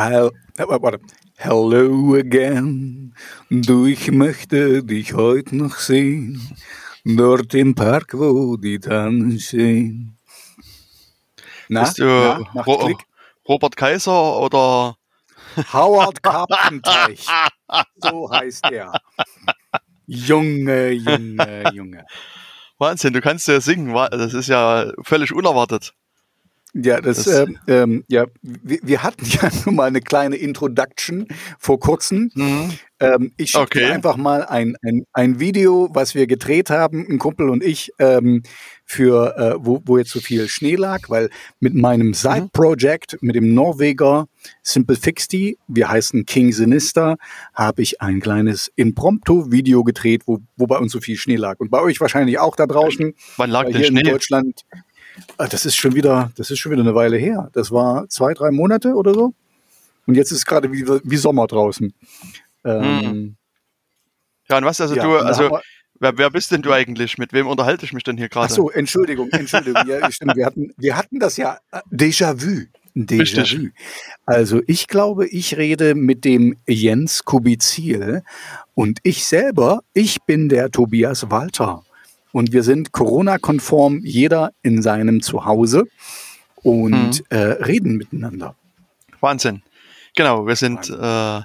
Warte. Hello again. Du, ich möchte dich heute noch sehen. Dort im Park, wo die Tannen stehen. Na, Bist du na, Ro Robert Kaiser oder Howard Carpenteich? so heißt er. Junge, Junge, Junge. Wahnsinn, du kannst ja singen. Das ist ja völlig unerwartet. Ja, das, das äh, ähm, ja, wir, wir, hatten ja nun mal eine kleine Introduction vor kurzem. Mhm. Ähm, ich schicke okay. einfach mal ein, ein, ein Video, was wir gedreht haben, ein Kumpel und ich, ähm, für äh, wo, wo jetzt so viel Schnee lag, weil mit meinem mhm. Side-Project, mit dem Norweger Simple Fixty, wir heißen King Sinister, habe ich ein kleines Impromptu-Video gedreht, wo, wo bei uns so viel Schnee lag. Und bei euch wahrscheinlich auch da draußen. Wann lag der Schnee? In Deutschland das ist schon wieder, das ist schon wieder eine Weile her. Das war zwei, drei Monate oder so. Und jetzt ist gerade wie, wie Sommer draußen. Ähm, hm. ja, und was also ja, du, also wer, wer bist denn du eigentlich? Mit wem unterhalte ich mich denn hier gerade? Ach so, Entschuldigung, Entschuldigung. ja, stimmt. Wir hatten, wir hatten das ja äh, Déjà-vu. Déjà-vu. Also ich glaube, ich rede mit dem Jens Kubizil und ich selber, ich bin der Tobias Walter und wir sind Corona-konform, jeder in seinem Zuhause und mhm. äh, reden miteinander. Wahnsinn. Genau, wir sind äh,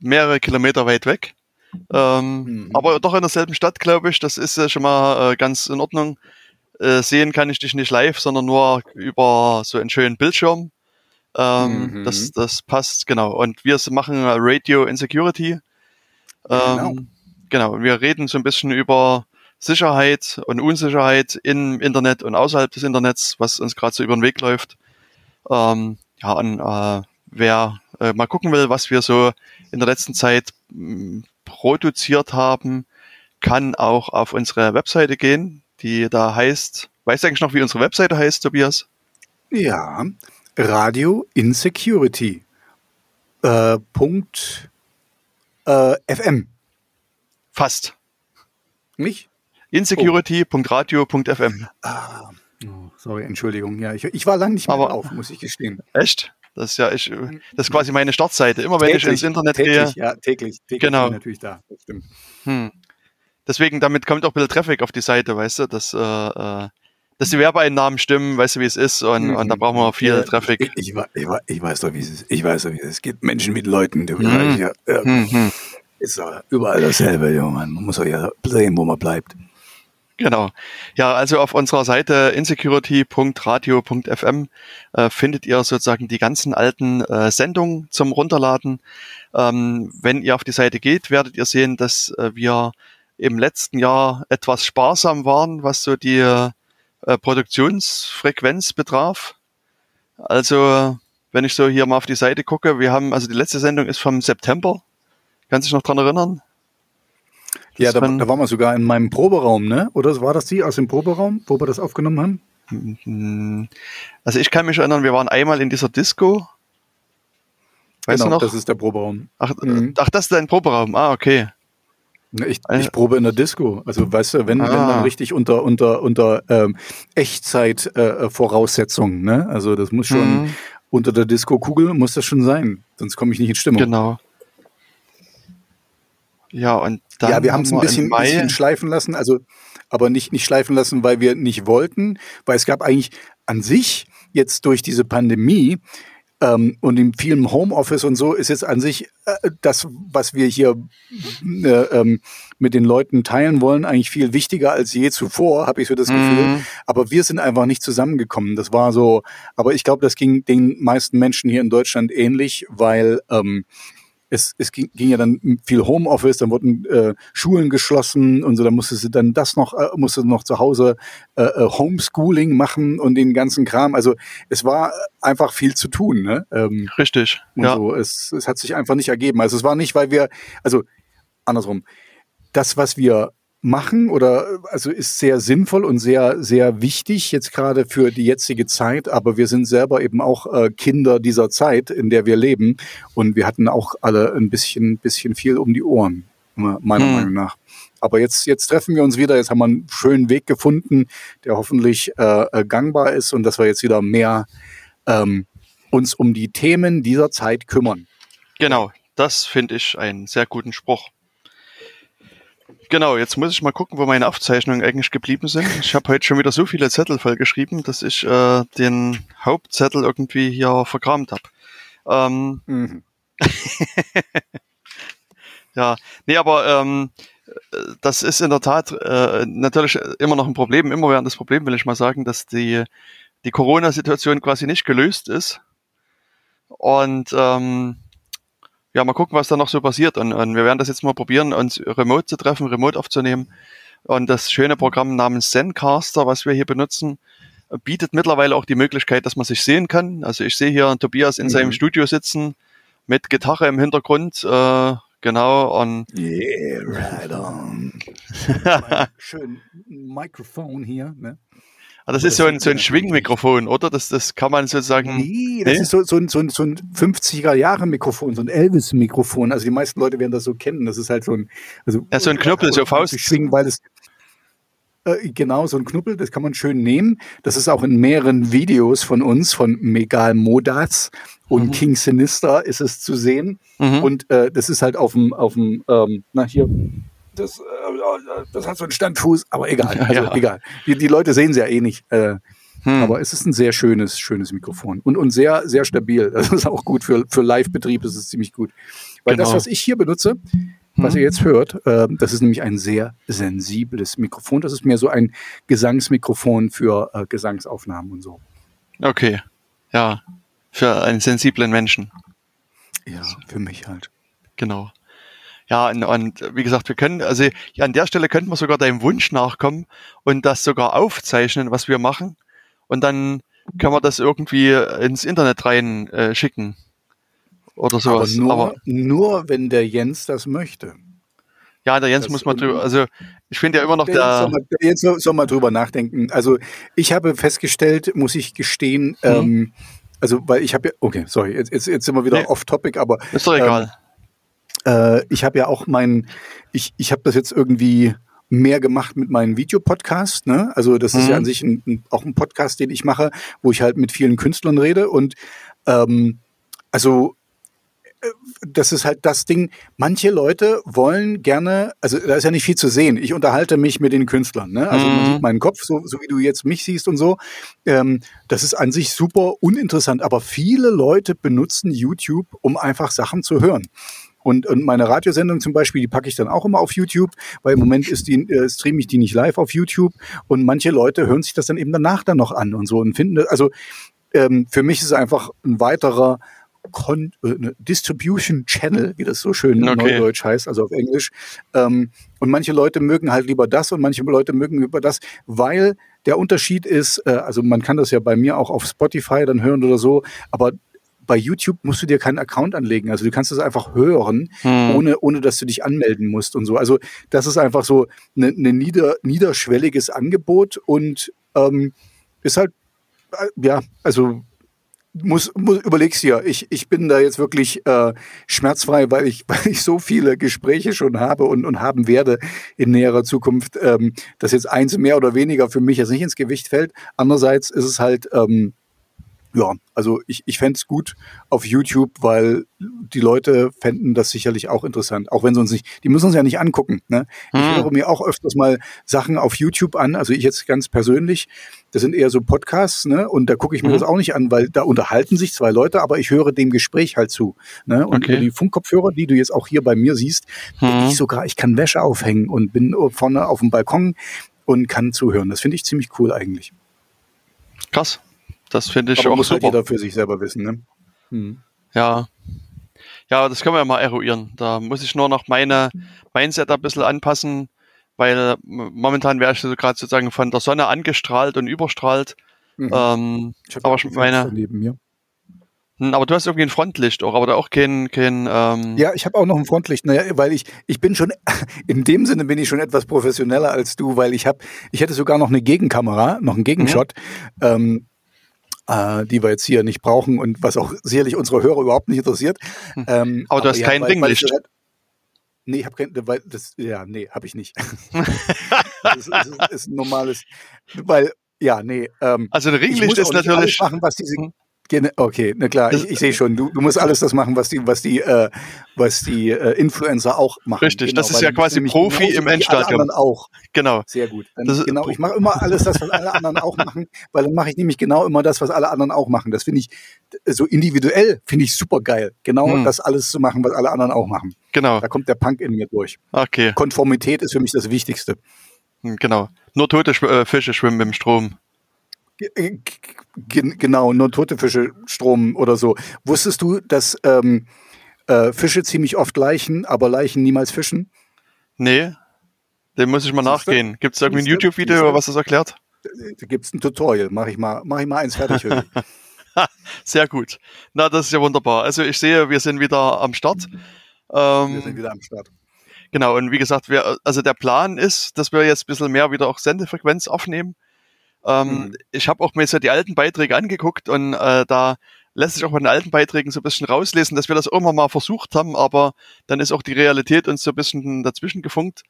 mehrere Kilometer weit weg. Ähm, mhm. Aber doch in derselben Stadt, glaube ich. Das ist äh, schon mal äh, ganz in Ordnung. Äh, sehen kann ich dich nicht live, sondern nur über so einen schönen Bildschirm. Ähm, mhm. das, das passt, genau. Und wir machen Radio Insecurity. Ähm, genau. genau. Wir reden so ein bisschen über Sicherheit und Unsicherheit im Internet und außerhalb des Internets, was uns gerade so über den Weg läuft. Ähm, ja, und äh, wer äh, mal gucken will, was wir so in der letzten Zeit mh, produziert haben, kann auch auf unsere Webseite gehen, die da heißt, weißt du eigentlich noch, wie unsere Webseite heißt, Tobias? Ja, Radio Insecurity. Äh, Punkt äh, FM. Fast. Nicht? Insecurity.radio.fm. Ah, oh, sorry, Entschuldigung. Ja, ich, ich war lange nicht mehr Aber, auf, muss ich gestehen. Echt? Das ist ja, ich, das ist quasi meine Startseite. Immer wenn täglich, ich ins Internet täglich, gehe. Ja, täglich, täglich genau. natürlich da. Das stimmt. Hm. Deswegen, damit kommt auch ein bisschen Traffic auf die Seite, weißt du, dass, äh, äh dass die Werbeeinnahmen stimmen, weißt du, wie es ist, und, mhm. und da brauchen wir viel ja, Traffic. Ich, ich, ich, ich, weiß doch, wie es ist. Ich weiß doch, wie es ist. Es gibt Menschen mit Leuten, die mhm. ja, ja, mhm. ist überall dasselbe, Junge. Man muss auch ja sehen, wo man bleibt. Genau. Ja, also auf unserer Seite insecurity.radio.fm äh, findet ihr sozusagen die ganzen alten äh, Sendungen zum Runterladen. Ähm, wenn ihr auf die Seite geht, werdet ihr sehen, dass äh, wir im letzten Jahr etwas sparsam waren, was so die äh, Produktionsfrequenz betraf. Also, wenn ich so hier mal auf die Seite gucke, wir haben, also die letzte Sendung ist vom September. Kannst du dich noch dran erinnern? Ja, da, da waren wir sogar in meinem Proberaum, ne? Oder war das die aus dem Proberaum, wo wir das aufgenommen haben? Mhm. Also ich kann mich erinnern, wir waren einmal in dieser Disco. Weißt genau, du noch? das ist der Proberaum. Ach, mhm. ach, das ist dein Proberaum. Ah, okay. Ich, ich probe in der Disco. Also weißt du, wenn, ah. wenn dann richtig unter unter unter ähm, Echtzeit-Voraussetzungen. Äh, ne? Also das muss schon mhm. unter der Disco-Kugel muss das schon sein, sonst komme ich nicht in Stimmung. Genau. Ja, und dann ja, wir haben es ein bisschen, bisschen, schleifen lassen, also aber nicht, nicht schleifen lassen, weil wir nicht wollten, weil es gab eigentlich an sich jetzt durch diese Pandemie ähm, und in vielem Homeoffice und so ist jetzt an sich äh, das, was wir hier äh, ähm, mit den Leuten teilen wollen, eigentlich viel wichtiger als je zuvor, habe ich so das Gefühl. Mhm. Aber wir sind einfach nicht zusammengekommen. Das war so, aber ich glaube, das ging den meisten Menschen hier in Deutschland ähnlich, weil ähm, es, es ging, ging ja dann viel Homeoffice, dann wurden äh, Schulen geschlossen und so, dann musste sie dann das noch, äh, musste noch zu Hause äh, äh, Homeschooling machen und den ganzen Kram. Also es war einfach viel zu tun, ne? Ähm, Richtig. Und ja. so. Es, es hat sich einfach nicht ergeben. Also es war nicht, weil wir, also andersrum, das, was wir machen oder also ist sehr sinnvoll und sehr sehr wichtig jetzt gerade für die jetzige Zeit, aber wir sind selber eben auch äh, Kinder dieser Zeit, in der wir leben und wir hatten auch alle ein bisschen bisschen viel um die Ohren meiner hm. Meinung nach. Aber jetzt jetzt treffen wir uns wieder, jetzt haben wir einen schönen Weg gefunden, der hoffentlich äh, äh gangbar ist und dass wir jetzt wieder mehr ähm, uns um die Themen dieser Zeit kümmern. Genau, das finde ich einen sehr guten Spruch. Genau, jetzt muss ich mal gucken, wo meine Aufzeichnungen eigentlich geblieben sind. Ich habe heute schon wieder so viele Zettel vollgeschrieben, dass ich äh, den Hauptzettel irgendwie hier verkramt habe. Ähm, mhm. ja, nee, aber ähm, das ist in der Tat äh, natürlich immer noch ein Problem, immer während das Problem, will ich mal sagen, dass die, die Corona-Situation quasi nicht gelöst ist. Und ähm, ja, mal gucken, was da noch so passiert. Und, und wir werden das jetzt mal probieren, uns remote zu treffen, remote aufzunehmen. Und das schöne Programm namens Zencaster, was wir hier benutzen, bietet mittlerweile auch die Möglichkeit, dass man sich sehen kann. Also ich sehe hier Tobias in mhm. seinem Studio sitzen mit Gitarre im Hintergrund. Äh, genau. Und yeah, right on. Schön Mikrofon hier. Ne? Ah, das ist so ein, so ein Schwingmikrofon, oder? Das, das kann man sozusagen. Nee, das nee? ist so, so, ein, so, ein, so ein 50er-Jahre-Mikrofon, so ein Elvis-Mikrofon. Also die meisten Leute werden das so kennen. Das ist halt so ein. Also, ja, so ein Knüppel, so Faust. Schwingen, weil es. Äh, genau, so ein Knuppel, das kann man schön nehmen. Das ist auch in mehreren Videos von uns, von Megal Modas und mhm. King Sinister ist es zu sehen. Mhm. Und äh, das ist halt auf dem, auf dem, ähm, na hier, das, äh, das hat so einen Standfuß, aber egal. Also ja. egal. Die, die Leute sehen es ja eh nicht. Äh, hm. Aber es ist ein sehr schönes, schönes Mikrofon und, und sehr, sehr stabil. Das ist auch gut für, für Live-Betrieb, das ist ziemlich gut. Weil genau. das, was ich hier benutze, was hm. ihr jetzt hört, äh, das ist nämlich ein sehr sensibles Mikrofon. Das ist mehr so ein Gesangsmikrofon für äh, Gesangsaufnahmen und so. Okay. Ja. Für einen sensiblen Menschen. Ja, für mich halt. Genau. Ja, und, und wie gesagt, wir können, also an der Stelle könnten wir sogar deinem Wunsch nachkommen und das sogar aufzeichnen, was wir machen. Und dann können wir das irgendwie ins Internet rein äh, schicken. Oder sowas. Aber nur, Aber nur wenn der Jens das möchte. Ja, der Jens das muss mal drüber, also ich finde ja immer noch der. der soll, mal, der Jens soll, soll mal drüber nachdenken. Also ich habe festgestellt, muss ich gestehen, mhm. ähm, also weil ich habe ja, okay, sorry, jetzt, jetzt, jetzt sind wir wieder nee. off-topic, aber. Ist doch egal. Ähm, äh, ich habe ja auch mein, ich, ich habe das jetzt irgendwie mehr gemacht mit meinem Videopodcast. Ne? Also das mhm. ist ja an mhm. sich ein, ein, auch ein Podcast, den ich mache, wo ich halt mit vielen Künstlern rede. Und ähm, also äh, das ist halt das Ding. Manche Leute wollen gerne, also da ist ja nicht viel zu sehen. Ich unterhalte mich mit den Künstlern. Ne? Also man mhm. sieht meinen Kopf, so, so wie du jetzt mich siehst und so. Ähm, das ist an sich super uninteressant. Aber viele Leute benutzen YouTube, um einfach Sachen zu hören. Und, und meine Radiosendung zum Beispiel, die packe ich dann auch immer auf YouTube, weil im Moment ist die, äh, streame ich die nicht live auf YouTube. Und manche Leute hören sich das dann eben danach dann noch an und so und finden, also ähm, für mich ist es einfach ein weiterer Con äh, Distribution Channel, wie das so schön okay. neudeutsch heißt, also auf Englisch. Ähm, und manche Leute mögen halt lieber das und manche Leute mögen lieber das, weil der Unterschied ist, äh, also man kann das ja bei mir auch auf Spotify dann hören oder so, aber bei YouTube musst du dir keinen Account anlegen. Also du kannst das einfach hören, hm. ohne, ohne dass du dich anmelden musst und so. Also das ist einfach so ein ne nieder, niederschwelliges Angebot und ähm, ist halt, äh, ja, also muss, muss überlegst dir, ich, ich bin da jetzt wirklich äh, schmerzfrei, weil ich, weil ich so viele Gespräche schon habe und, und haben werde in näherer Zukunft, ähm, dass jetzt eins mehr oder weniger für mich jetzt nicht ins Gewicht fällt. Andererseits ist es halt, ähm, ja, also ich, ich fände es gut auf YouTube, weil die Leute fänden das sicherlich auch interessant, auch wenn sie uns nicht, die müssen uns ja nicht angucken. Ne? Ich hm. höre mir auch öfters mal Sachen auf YouTube an, also ich jetzt ganz persönlich, das sind eher so Podcasts, ne? Und da gucke ich mir mhm. das auch nicht an, weil da unterhalten sich zwei Leute, aber ich höre dem Gespräch halt zu. Ne? Und okay. die Funkkopfhörer, die du jetzt auch hier bei mir siehst, mhm. ich sogar, ich kann Wäsche aufhängen und bin vorne auf dem Balkon und kann zuhören. Das finde ich ziemlich cool eigentlich. Krass. Das finde ich Aber auch muss halt super. halt jeder für sich selber wissen, ne? Hm. Ja. Ja, das können wir ja mal eruieren. Da muss ich nur noch meine Mindset ein bisschen anpassen, weil momentan wäre ich so gerade sozusagen von der Sonne angestrahlt und überstrahlt. Mhm. Ähm, ich aber schon meine. Neben mir. Hm, aber du hast irgendwie ein Frontlicht auch, aber da auch kein. kein ähm ja, ich habe auch noch ein Frontlicht, naja, weil ich, ich bin schon, in dem Sinne bin ich schon etwas professioneller als du, weil ich habe, ich hätte sogar noch eine Gegenkamera, noch einen Gegenshot. Mhm. Ähm, äh, die wir jetzt hier nicht brauchen und was auch sicherlich unsere Hörer überhaupt nicht interessiert. Hm. Ähm, aber du hast ja, kein Ringlicht. Nee, ich habe kein, weil das, ja, nee, habe ich nicht. das ist, ist, ist, ein normales, weil, ja, nee. Ähm, also ein Ringlicht ist natürlich. Machen, was diese, hm. Okay, na klar, ich, ich sehe schon. Du, du musst alles das machen, was die, was die, äh, was die äh, Influencer auch machen. Richtig, genau, das ist ja quasi Profi im Endstadium. Alle auch. Genau. Sehr gut. Dann, genau, ich mache immer alles das, was alle anderen auch machen, weil dann mache ich nämlich genau immer das, was alle anderen auch machen. Das finde ich so individuell, finde ich super geil. Genau hm. das alles zu machen, was alle anderen auch machen. Genau. Da kommt der Punk in mir durch. Okay. Konformität ist für mich das Wichtigste. Hm, genau. Nur tote äh, Fische schwimmen im Strom. Äh, genau, nur tote Fische, Strom oder so. Wusstest du, dass ähm, äh, Fische ziemlich oft Leichen, aber Leichen niemals fischen? Nee, dem muss ich mal Siehste? nachgehen. Gibt es irgendwie ein YouTube-Video, was das erklärt? Da gibt es ein Tutorial. Mache ich, mal, mach ich mal eins fertig. Sehr gut. Na, das ist ja wunderbar. Also ich sehe, wir sind wieder am Start. Ähm, wir sind wieder am Start. Genau, und wie gesagt, wir, also der Plan ist, dass wir jetzt ein bisschen mehr wieder auch Sendefrequenz aufnehmen. Ähm, mhm. Ich habe auch mir so die alten Beiträge angeguckt und äh, da lässt sich auch bei den alten Beiträgen so ein bisschen rauslesen, dass wir das irgendwann mal versucht haben, aber dann ist auch die Realität uns so ein bisschen dazwischen gefunkt.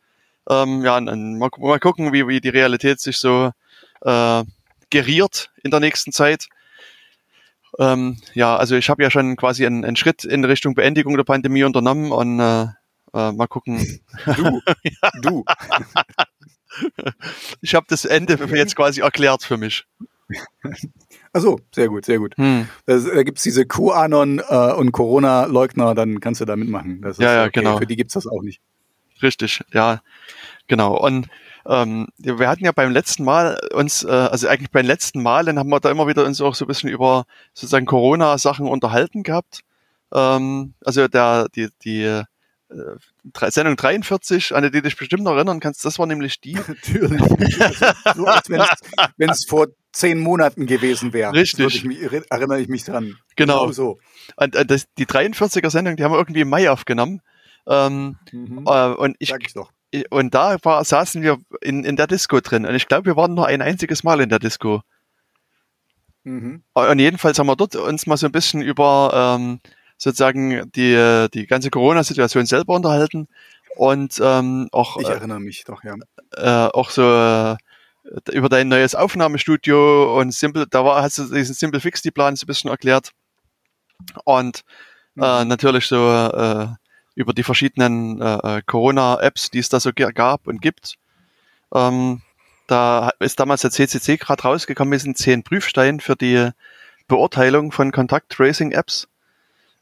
Ähm, ja, und mal, mal gucken, wie, wie die Realität sich so äh, geriert in der nächsten Zeit. Ähm, ja, also ich habe ja schon quasi einen, einen, Schritt in Richtung Beendigung der Pandemie unternommen und äh, äh, mal gucken. Du, ja. du. ich habe das Ende jetzt quasi erklärt für mich. Achso, sehr gut, sehr gut. Hm. Das, da gibt es diese QAnon äh, und Corona-Leugner, dann kannst du da mitmachen. Das ja, ja, okay. genau. Für die gibt es das auch nicht. Richtig, ja, genau. Und ähm, wir hatten ja beim letzten Mal uns, äh, also eigentlich beim letzten Mal, dann haben wir da immer wieder uns auch so ein bisschen über sozusagen Corona-Sachen unterhalten gehabt. Ähm, also der, die, die äh, Sendung 43, an die du dich bestimmt noch erinnern kannst, das war nämlich die. Natürlich. so als wenn es vor zehn Monaten gewesen wäre. Richtig. Ich mich, erinnere ich mich dran. Genau. genau so. Und, äh, das, die 43er Sendung, die haben wir irgendwie im Mai aufgenommen. Ähm, mhm. äh, und ich, ich doch. Und da war, saßen wir in, in der Disco drin. Und ich glaube, wir waren nur ein einziges Mal in der Disco. Mhm. Und jedenfalls haben wir dort uns mal so ein bisschen über ähm, sozusagen die, die ganze Corona-Situation selber unterhalten und ähm, auch. Ich erinnere mich doch, ja. Äh, auch so äh, über dein neues Aufnahmestudio und Simple, da war, hast du diesen Simple Fixity Plan so ein bisschen erklärt. Und äh, mhm. natürlich so äh, über die verschiedenen äh, äh Corona-Apps, die es da so gab und gibt. Ähm, da ist damals der CCC gerade rausgekommen, wir sind zehn Prüfsteine für die Beurteilung von Kontakt-Tracing-Apps.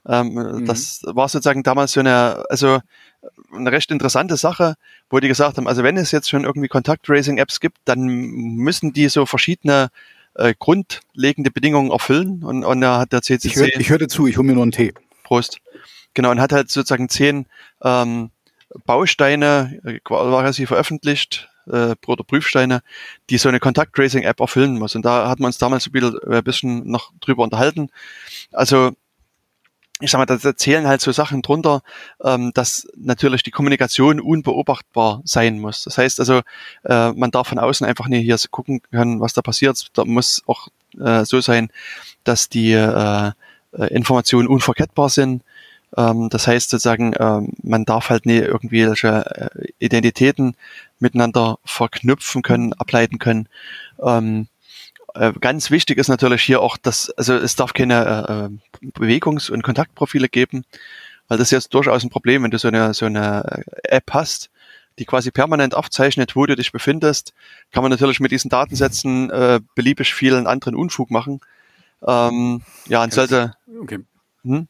Ähm, mhm. Das war sozusagen damals so eine, also eine recht interessante Sache, wo die gesagt haben, also wenn es jetzt schon irgendwie Kontakt-Tracing-Apps gibt, dann müssen die so verschiedene äh, grundlegende Bedingungen erfüllen und, und da hat der CCC... Ich, hör, ich hörte zu, ich hole mir nur einen Tee. Prost. Genau, und hat halt sozusagen zehn ähm, Bausteine äh, quasi veröffentlicht, äh, oder Prüfsteine, die so eine Kontakt-Tracing-App erfüllen muss. Und da hat man uns damals ein bisschen, äh, ein bisschen noch drüber unterhalten. Also ich sag mal, da zählen halt so Sachen drunter, ähm, dass natürlich die Kommunikation unbeobachtbar sein muss. Das heißt also, äh, man darf von außen einfach nicht hier gucken können, was da passiert. Da muss auch äh, so sein, dass die äh, äh Informationen unverkettbar sind. Ähm, das heißt sozusagen, ähm, man darf halt nicht irgendwelche äh, Identitäten miteinander verknüpfen können, ableiten können. Ähm, äh, ganz wichtig ist natürlich hier auch, dass, also es darf keine äh, Bewegungs- und Kontaktprofile geben, weil das ist jetzt durchaus ein Problem, wenn du so eine, so eine App hast, die quasi permanent aufzeichnet, wo du dich befindest, kann man natürlich mit diesen Datensätzen äh, beliebig vielen anderen Unfug machen. Ähm, ja, und sollte. Okay. Hm?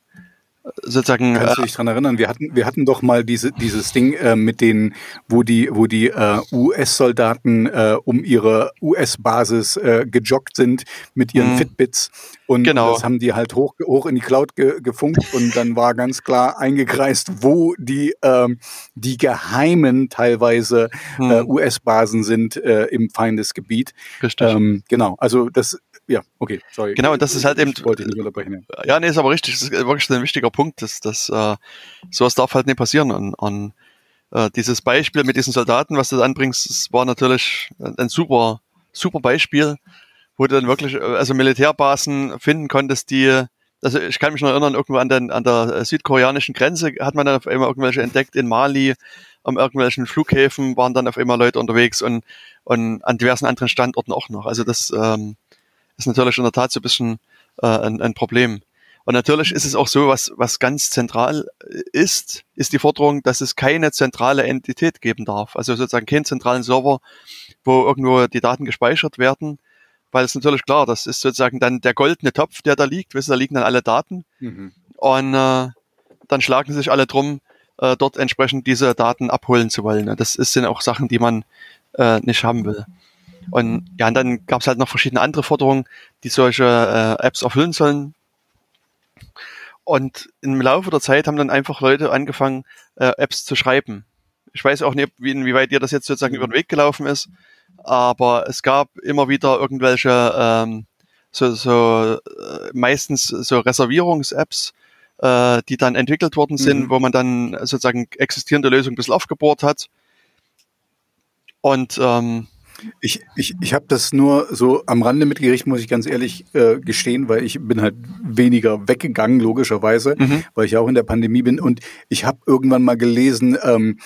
Sozusagen. Kannst du äh, dich dran erinnern? Wir hatten, wir hatten doch mal diese, dieses Ding äh, mit den, wo die, wo die äh, US-Soldaten äh, um ihre US-Basis äh, gejoggt sind mit ihren mhm. Fitbits und genau. das haben die halt hoch, hoch in die Cloud ge, gefunkt und dann war ganz klar eingekreist, wo die, ähm, die geheimen teilweise mhm. äh, US-Basen sind äh, im Feindesgebiet. Richtig. Ähm, genau, also das ja, okay, sorry. Genau, und das ist halt eben. Wollte ich nicht unterbrechen. Ja. ja, nee, ist aber richtig. Das ist wirklich ein wichtiger Punkt. dass dass äh, sowas darf halt nicht passieren. Und, und äh, dieses Beispiel mit diesen Soldaten, was du da anbringst, das war natürlich ein super, super Beispiel, wo du dann wirklich, äh, also Militärbasen finden konntest, die, also ich kann mich noch erinnern, irgendwo an, den, an der südkoreanischen Grenze hat man dann auf einmal irgendwelche entdeckt in Mali, an irgendwelchen Flughäfen waren dann auf einmal Leute unterwegs und, und an diversen anderen Standorten auch noch. Also das ähm, ist natürlich in der Tat so ein bisschen äh, ein, ein Problem. Und natürlich ist es auch so, was, was ganz zentral ist, ist die Forderung, dass es keine zentrale Entität geben darf. Also sozusagen keinen zentralen Server, wo irgendwo die Daten gespeichert werden. Weil es natürlich klar, das ist sozusagen dann der goldene Topf, der da liegt. Wissen, da liegen dann alle Daten. Mhm. Und äh, dann schlagen sich alle drum, äh, dort entsprechend diese Daten abholen zu wollen. Das sind auch Sachen, die man äh, nicht haben will. Und ja, und dann gab es halt noch verschiedene andere Forderungen, die solche äh, Apps erfüllen sollen. Und im Laufe der Zeit haben dann einfach Leute angefangen, äh, Apps zu schreiben. Ich weiß auch nicht, wie, inwieweit dir das jetzt sozusagen über den Weg gelaufen ist, aber es gab immer wieder irgendwelche ähm, so, so äh, meistens so Reservierungs-Apps, äh, die dann entwickelt worden sind, mhm. wo man dann sozusagen existierende Lösungen ein bisschen aufgebohrt hat. Und ähm, ich, ich, ich habe das nur so am Rande mitgerichtet, muss ich ganz ehrlich äh, gestehen, weil ich bin halt weniger weggegangen, logischerweise, mhm. weil ich auch in der Pandemie bin. Und ich habe irgendwann mal gelesen, ähm,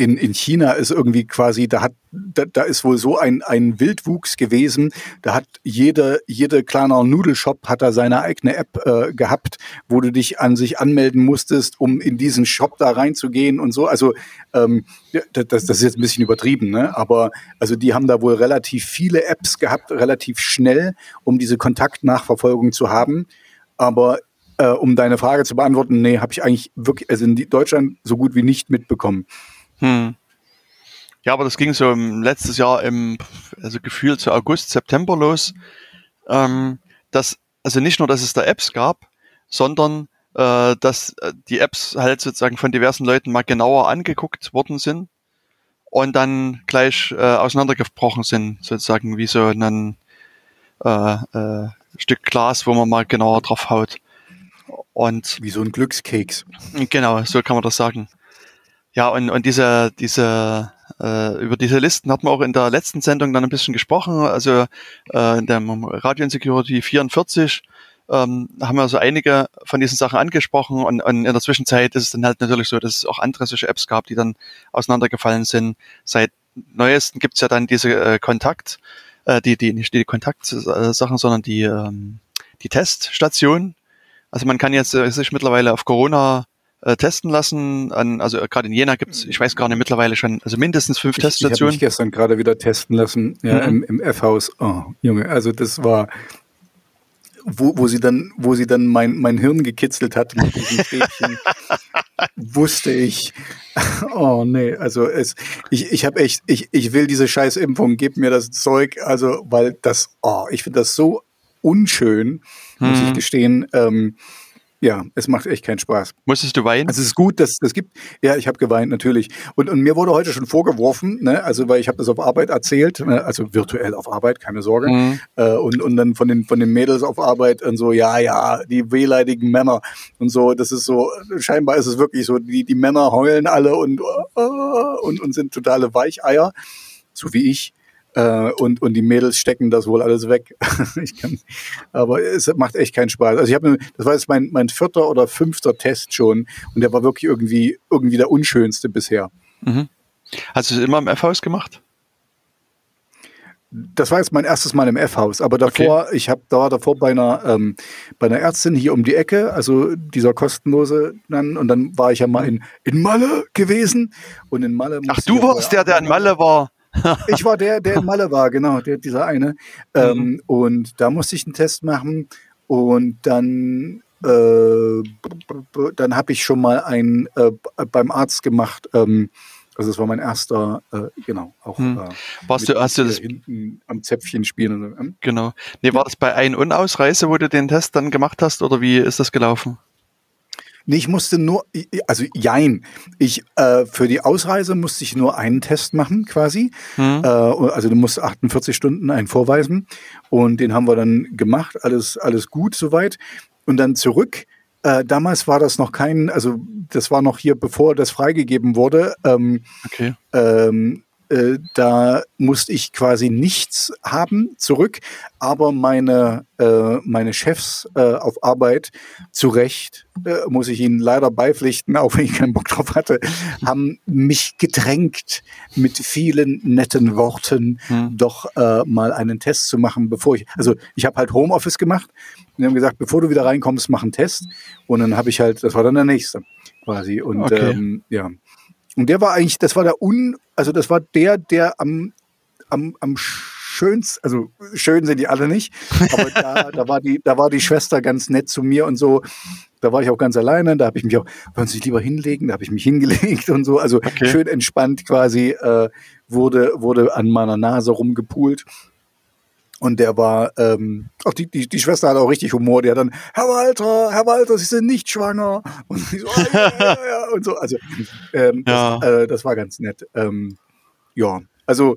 in, in China ist irgendwie quasi, da hat, da, da ist wohl so ein, ein Wildwuchs gewesen. Da hat jede, jede kleiner Nudelshop hat da seine eigene App äh, gehabt, wo du dich an sich anmelden musstest, um in diesen Shop da reinzugehen und so. Also ähm, das, das ist jetzt ein bisschen übertrieben, ne? Aber also die haben da wohl relativ viele Apps gehabt, relativ schnell, um diese Kontaktnachverfolgung zu haben. Aber äh, um deine Frage zu beantworten, nee, habe ich eigentlich wirklich, also in Deutschland so gut wie nicht mitbekommen. Hm. Ja, aber das ging so im, letztes Jahr im, also gefühlt so August, September los. Ähm, dass, also nicht nur, dass es da Apps gab, sondern äh, dass äh, die Apps halt sozusagen von diversen Leuten mal genauer angeguckt worden sind und dann gleich äh, auseinandergebrochen sind, sozusagen wie so ein äh, äh, Stück Glas, wo man mal genauer drauf haut. Und wie so ein Glückskeks. Genau, so kann man das sagen. Ja, und, und diese, diese, äh, über diese Listen hat man auch in der letzten Sendung dann ein bisschen gesprochen. Also äh, in der Radio Insecurity 44 ähm, haben wir so einige von diesen Sachen angesprochen und, und in der Zwischenzeit ist es dann halt natürlich so, dass es auch andere solche Apps gab, die dann auseinandergefallen sind. Seit neuesten gibt's ja dann diese äh, Kontakt, äh, die, die, nicht die Kontaktsachen, sondern die, ähm, die Teststation. Also man kann jetzt äh, sich mittlerweile auf Corona äh, testen lassen. An, also gerade in Jena gibt's, ich weiß gar nicht, mittlerweile schon, also mindestens fünf ich, Teststationen. Ich habe mich gestern gerade wieder testen lassen, ja, mhm. im, im F-Haus. Oh, Junge, also das war, wo, wo sie dann, wo sie dann mein, mein Hirn gekitzelt hat mit diesem Stäbchen, wusste ich, oh nee, also es, ich, ich habe echt, ich, ich will diese scheiß Impfung, gib mir das Zeug, also, weil das, oh, ich finde das so unschön, muss ich mhm. gestehen. Ähm, ja, es macht echt keinen Spaß. Musstest du weinen? Also es ist gut, dass das gibt. Ja, ich habe geweint natürlich. Und, und mir wurde heute schon vorgeworfen, ne, also weil ich habe das auf Arbeit erzählt, ne, also virtuell auf Arbeit, keine Sorge. Mhm. Äh, und, und dann von den von den Mädels auf Arbeit und so, ja, ja, die wehleidigen Männer und so. Das ist so. Scheinbar ist es wirklich so. Die die Männer heulen alle und uh, und und sind totale Weicheier, so wie ich. Äh, und, und die Mädels stecken das wohl alles weg. ich kann, aber es macht echt keinen Spaß. Also ich habe, das war jetzt mein, mein vierter oder fünfter Test schon und der war wirklich irgendwie, irgendwie der unschönste bisher. Mhm. Hast du es immer im F-Haus gemacht? Das war jetzt mein erstes Mal im F-Haus, aber davor, okay. ich habe da davor bei einer ähm, bei einer Ärztin hier um die Ecke, also dieser kostenlose dann, und dann war ich ja mal in, in Malle gewesen und in Malle. Ach, du warst der, der in Malle war ich war der, der in Malle war, genau, der, dieser eine. Ähm, mhm. Und da musste ich einen Test machen und dann, äh, dann habe ich schon mal einen äh, beim Arzt gemacht. Ähm, also das war mein erster, äh, genau, auch. Hm. Warst du, hast du das hinten am Zäpfchen spielen? Ähm? Genau. Nee, war das bei Ein- und Ausreise, wo du den Test dann gemacht hast, oder wie ist das gelaufen? Nee, ich musste nur, also jein. Ich, äh, für die Ausreise musste ich nur einen Test machen, quasi. Mhm. Äh, also du musst 48 Stunden einen vorweisen. Und den haben wir dann gemacht. Alles, alles gut soweit. Und dann zurück. Äh, damals war das noch kein, also das war noch hier, bevor das freigegeben wurde. Ähm, okay. Ähm, äh, da musste ich quasi nichts haben zurück, aber meine, äh, meine Chefs äh, auf Arbeit, zu Recht, äh, muss ich ihnen leider beipflichten, auch wenn ich keinen Bock drauf hatte, haben mich gedrängt mit vielen netten Worten, hm. doch äh, mal einen Test zu machen, bevor ich, also ich habe halt Homeoffice gemacht und haben gesagt, bevor du wieder reinkommst, mach einen Test. Und dann habe ich halt, das war dann der nächste quasi. Und okay. ähm, ja. Und der war eigentlich, das war der un, also das war der, der am, am, am schönsten, also schön sind die alle nicht, aber da, da, war die, da war die Schwester ganz nett zu mir und so. Da war ich auch ganz alleine, da habe ich mich auch, wollen Sie sich lieber hinlegen? Da habe ich mich hingelegt und so. Also okay. schön entspannt quasi, äh, wurde, wurde an meiner Nase rumgepult. Und der war, ähm, auch die, die, die Schwester hat auch richtig Humor. Die hat dann, Herr Walter, Herr Walter, Sie sind nicht schwanger. Und, so, oh, ja, ja, ja, und so. Also, ähm, ja. das, äh, das war ganz nett. Ähm, ja, also,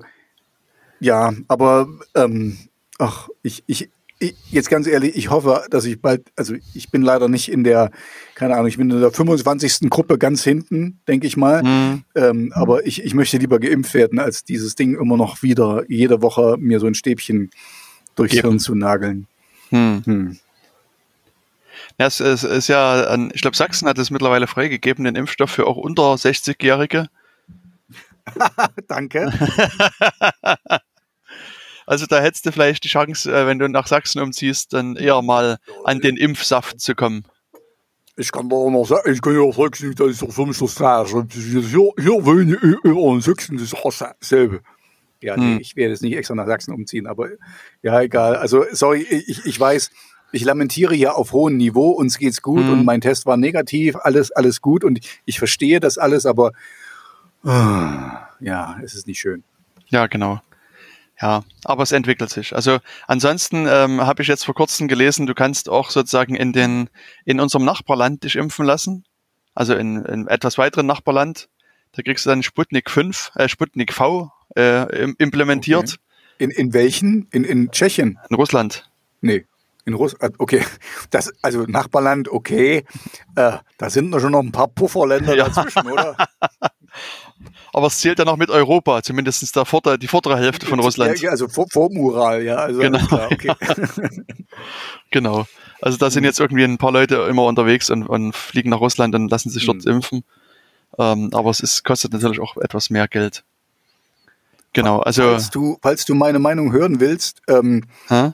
ja, aber, ähm, ach, ich, ich, ich, jetzt ganz ehrlich, ich hoffe, dass ich bald, also ich bin leider nicht in der, keine Ahnung, ich bin in der 25. Gruppe ganz hinten, denke ich mal. Mhm. Ähm, aber ich, ich möchte lieber geimpft werden, als dieses Ding immer noch wieder jede Woche mir so ein Stäbchen durchs Hirn zu nageln. Mhm. Hm. Ja, es, es ist ja, ich glaube, Sachsen hat es mittlerweile freigegeben, den Impfstoff für auch unter 60-Jährige. Danke. Also da hättest du vielleicht die Chance, äh, wenn du nach Sachsen umziehst, dann eher mal an den Impfsaft zu kommen. Ich kann da auch noch sagen, ich kann ja auch Sachsen, das ist doch für mich das Gleiche. Hier, hier wohne ich in Sachsen, das ist auch dasselbe. Ja, nee, hm. ich werde jetzt nicht extra nach Sachsen umziehen, aber ja, egal. Also, sorry, ich, ich weiß, ich lamentiere hier auf hohem Niveau, uns geht's gut hm. und mein Test war negativ, alles, alles gut und ich verstehe das alles, aber uh, ja, es ist nicht schön. Ja, genau. Ja, aber es entwickelt sich. Also ansonsten ähm, habe ich jetzt vor kurzem gelesen, du kannst auch sozusagen in den in unserem Nachbarland dich impfen lassen. Also in, in etwas weiteren Nachbarland. Da kriegst du dann Sputnik 5, äh, Sputnik V äh, implementiert. Okay. In, in welchen? In, in Tschechien? In Russland. Nee. In Russland, okay. Das, also Nachbarland, okay. Äh, da sind noch schon noch ein paar Pufferländer ja. dazwischen, oder? aber es zählt ja noch mit Europa, zumindest der Vorder-, die vordere Hälfte von Russland. Ja, also vor, vor Ural, ja. Also genau. Klar, okay. genau. Also da sind mhm. jetzt irgendwie ein paar Leute immer unterwegs und, und fliegen nach Russland und lassen sich dort mhm. impfen. Ähm, aber es ist, kostet natürlich auch etwas mehr Geld. Genau, also. Falls du, falls du meine Meinung hören willst, ähm,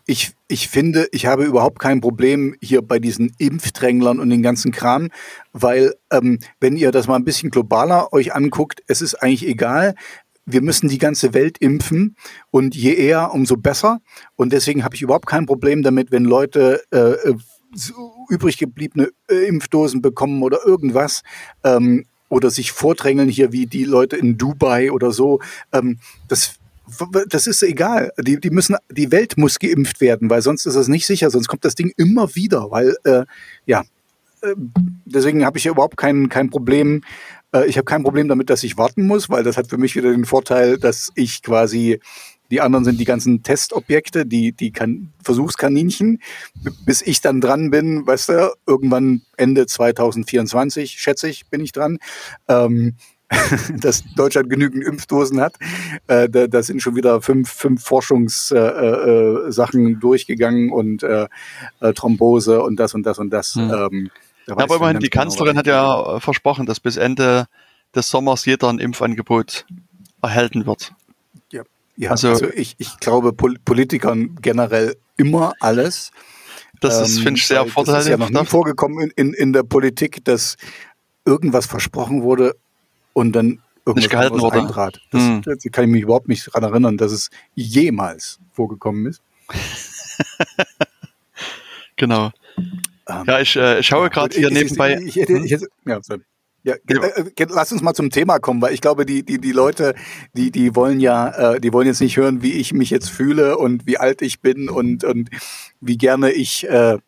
ich, ich finde, ich habe überhaupt kein Problem hier bei diesen Impfdränglern und den ganzen Kram, weil ähm, wenn ihr das mal ein bisschen globaler euch anguckt, es ist eigentlich egal. Wir müssen die ganze Welt impfen und je eher, umso besser. Und deswegen habe ich überhaupt kein Problem damit, wenn Leute äh, so übrig gebliebene äh, Impfdosen bekommen oder irgendwas. Ähm, oder sich vordrängeln hier wie die Leute in Dubai oder so. Ähm, das das ist egal. Die, die müssen, die Welt muss geimpft werden, weil sonst ist es nicht sicher, sonst kommt das Ding immer wieder, weil äh, ja, äh, deswegen habe ich überhaupt kein, kein Problem. Äh, ich habe kein Problem damit, dass ich warten muss, weil das hat für mich wieder den Vorteil, dass ich quasi die anderen sind die ganzen Testobjekte, die, die kan Versuchskaninchen, bis ich dann dran bin, weißt du, irgendwann Ende 2024, schätze ich, bin ich dran. Ähm, dass Deutschland genügend Impfdosen hat. Äh, da, da sind schon wieder fünf, fünf Forschungssachen äh, äh, durchgegangen und äh, äh, Thrombose und das und das und das. Hm. Ähm, da ja, aber immerhin, die genau, Kanzlerin hat ja versprochen, dass bis Ende des Sommers jeder ein Impfangebot erhalten wird. Ja, also, also ich, ich glaube Pol Politikern generell immer alles. Das ist, ähm, finde ich, sehr vorteilhaft. Das ist ja noch nie vorgekommen in, in, in der Politik, dass irgendwas versprochen wurde und dann irgendwas nicht gehalten wurde. eintrat. Das, hm. das kann ich mich überhaupt nicht daran erinnern, dass es jemals vorgekommen ist. genau. Ähm, ja, ich äh, schaue gerade hier nebenbei. Ich, ich, ich, ich, ja, ja, ja. Äh, äh lass uns mal zum Thema kommen, weil ich glaube, die, die, die Leute, die, die wollen ja, äh, die wollen jetzt nicht hören, wie ich mich jetzt fühle und wie alt ich bin und, und wie gerne ich äh,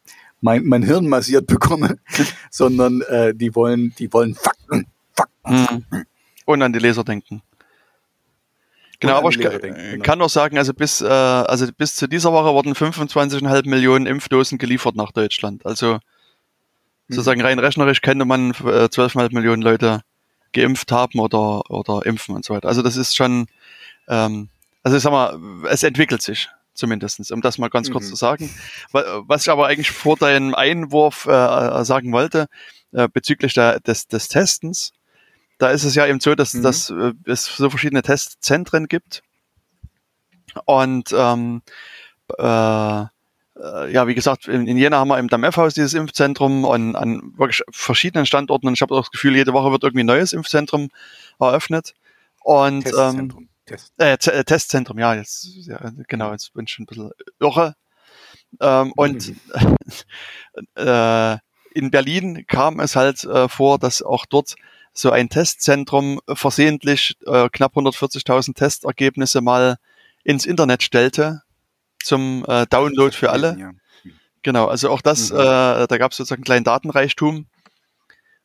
mein, mein Hirn massiert bekomme, sondern äh, die wollen, die wollen Fakten. Fakten. Mhm. Und an die Leser denken. Genau, aber ich kann, genau. kann noch sagen, also bis, äh, also bis zu dieser Woche wurden 25,5 Millionen Impfdosen geliefert nach Deutschland. Also sozusagen rein rechnerisch könnte man äh, 12,5 Millionen Leute geimpft haben oder, oder impfen und so weiter. Also das ist schon, ähm, also ich sag mal, es entwickelt sich zumindestens, um das mal ganz mhm. kurz zu sagen. Was ich aber eigentlich vor deinem Einwurf äh, sagen wollte, äh, bezüglich der, des, des Testens, da ist es ja eben so, dass, mhm. dass äh, es so verschiedene Testzentren gibt. Und ähm, äh, äh, ja, wie gesagt, in, in Jena haben wir im Damm-F-Haus dieses Impfzentrum und an wirklich verschiedenen Standorten. Und ich habe auch das Gefühl, jede Woche wird irgendwie ein neues Impfzentrum eröffnet. Und ähm, Test. Äh, äh, Testzentrum, ja, jetzt, ja, genau, jetzt bin ich schon ein bisschen irre. Ähm, und äh, in Berlin kam es halt äh, vor, dass auch dort so ein Testzentrum versehentlich äh, knapp 140.000 Testergebnisse mal ins Internet stellte zum äh, Download für alle. Ja. Genau, also auch das, mhm. äh, da gab es sozusagen einen kleinen Datenreichtum.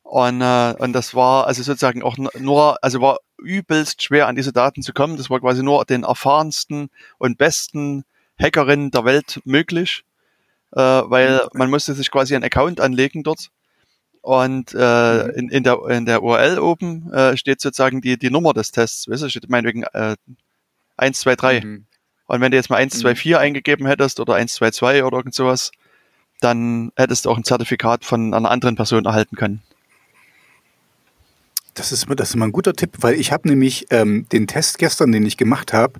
Und, äh, und das war also sozusagen auch nur, also war übelst schwer an diese Daten zu kommen. Das war quasi nur den erfahrensten und besten Hackerinnen der Welt möglich, äh, weil mhm. man musste sich quasi einen Account anlegen dort. Und äh, mhm. in, in, der, in der URL oben äh, steht sozusagen die, die Nummer des Tests. Weißt du, steht meinetwegen äh, 1, 2, 3. Mhm. Und wenn du jetzt mal 1, 2, 4 eingegeben hättest oder 1, 2, 2 oder irgend sowas, dann hättest du auch ein Zertifikat von einer anderen Person erhalten können. Das ist, das ist mal ein guter Tipp, weil ich habe nämlich ähm, den Test gestern, den ich gemacht habe,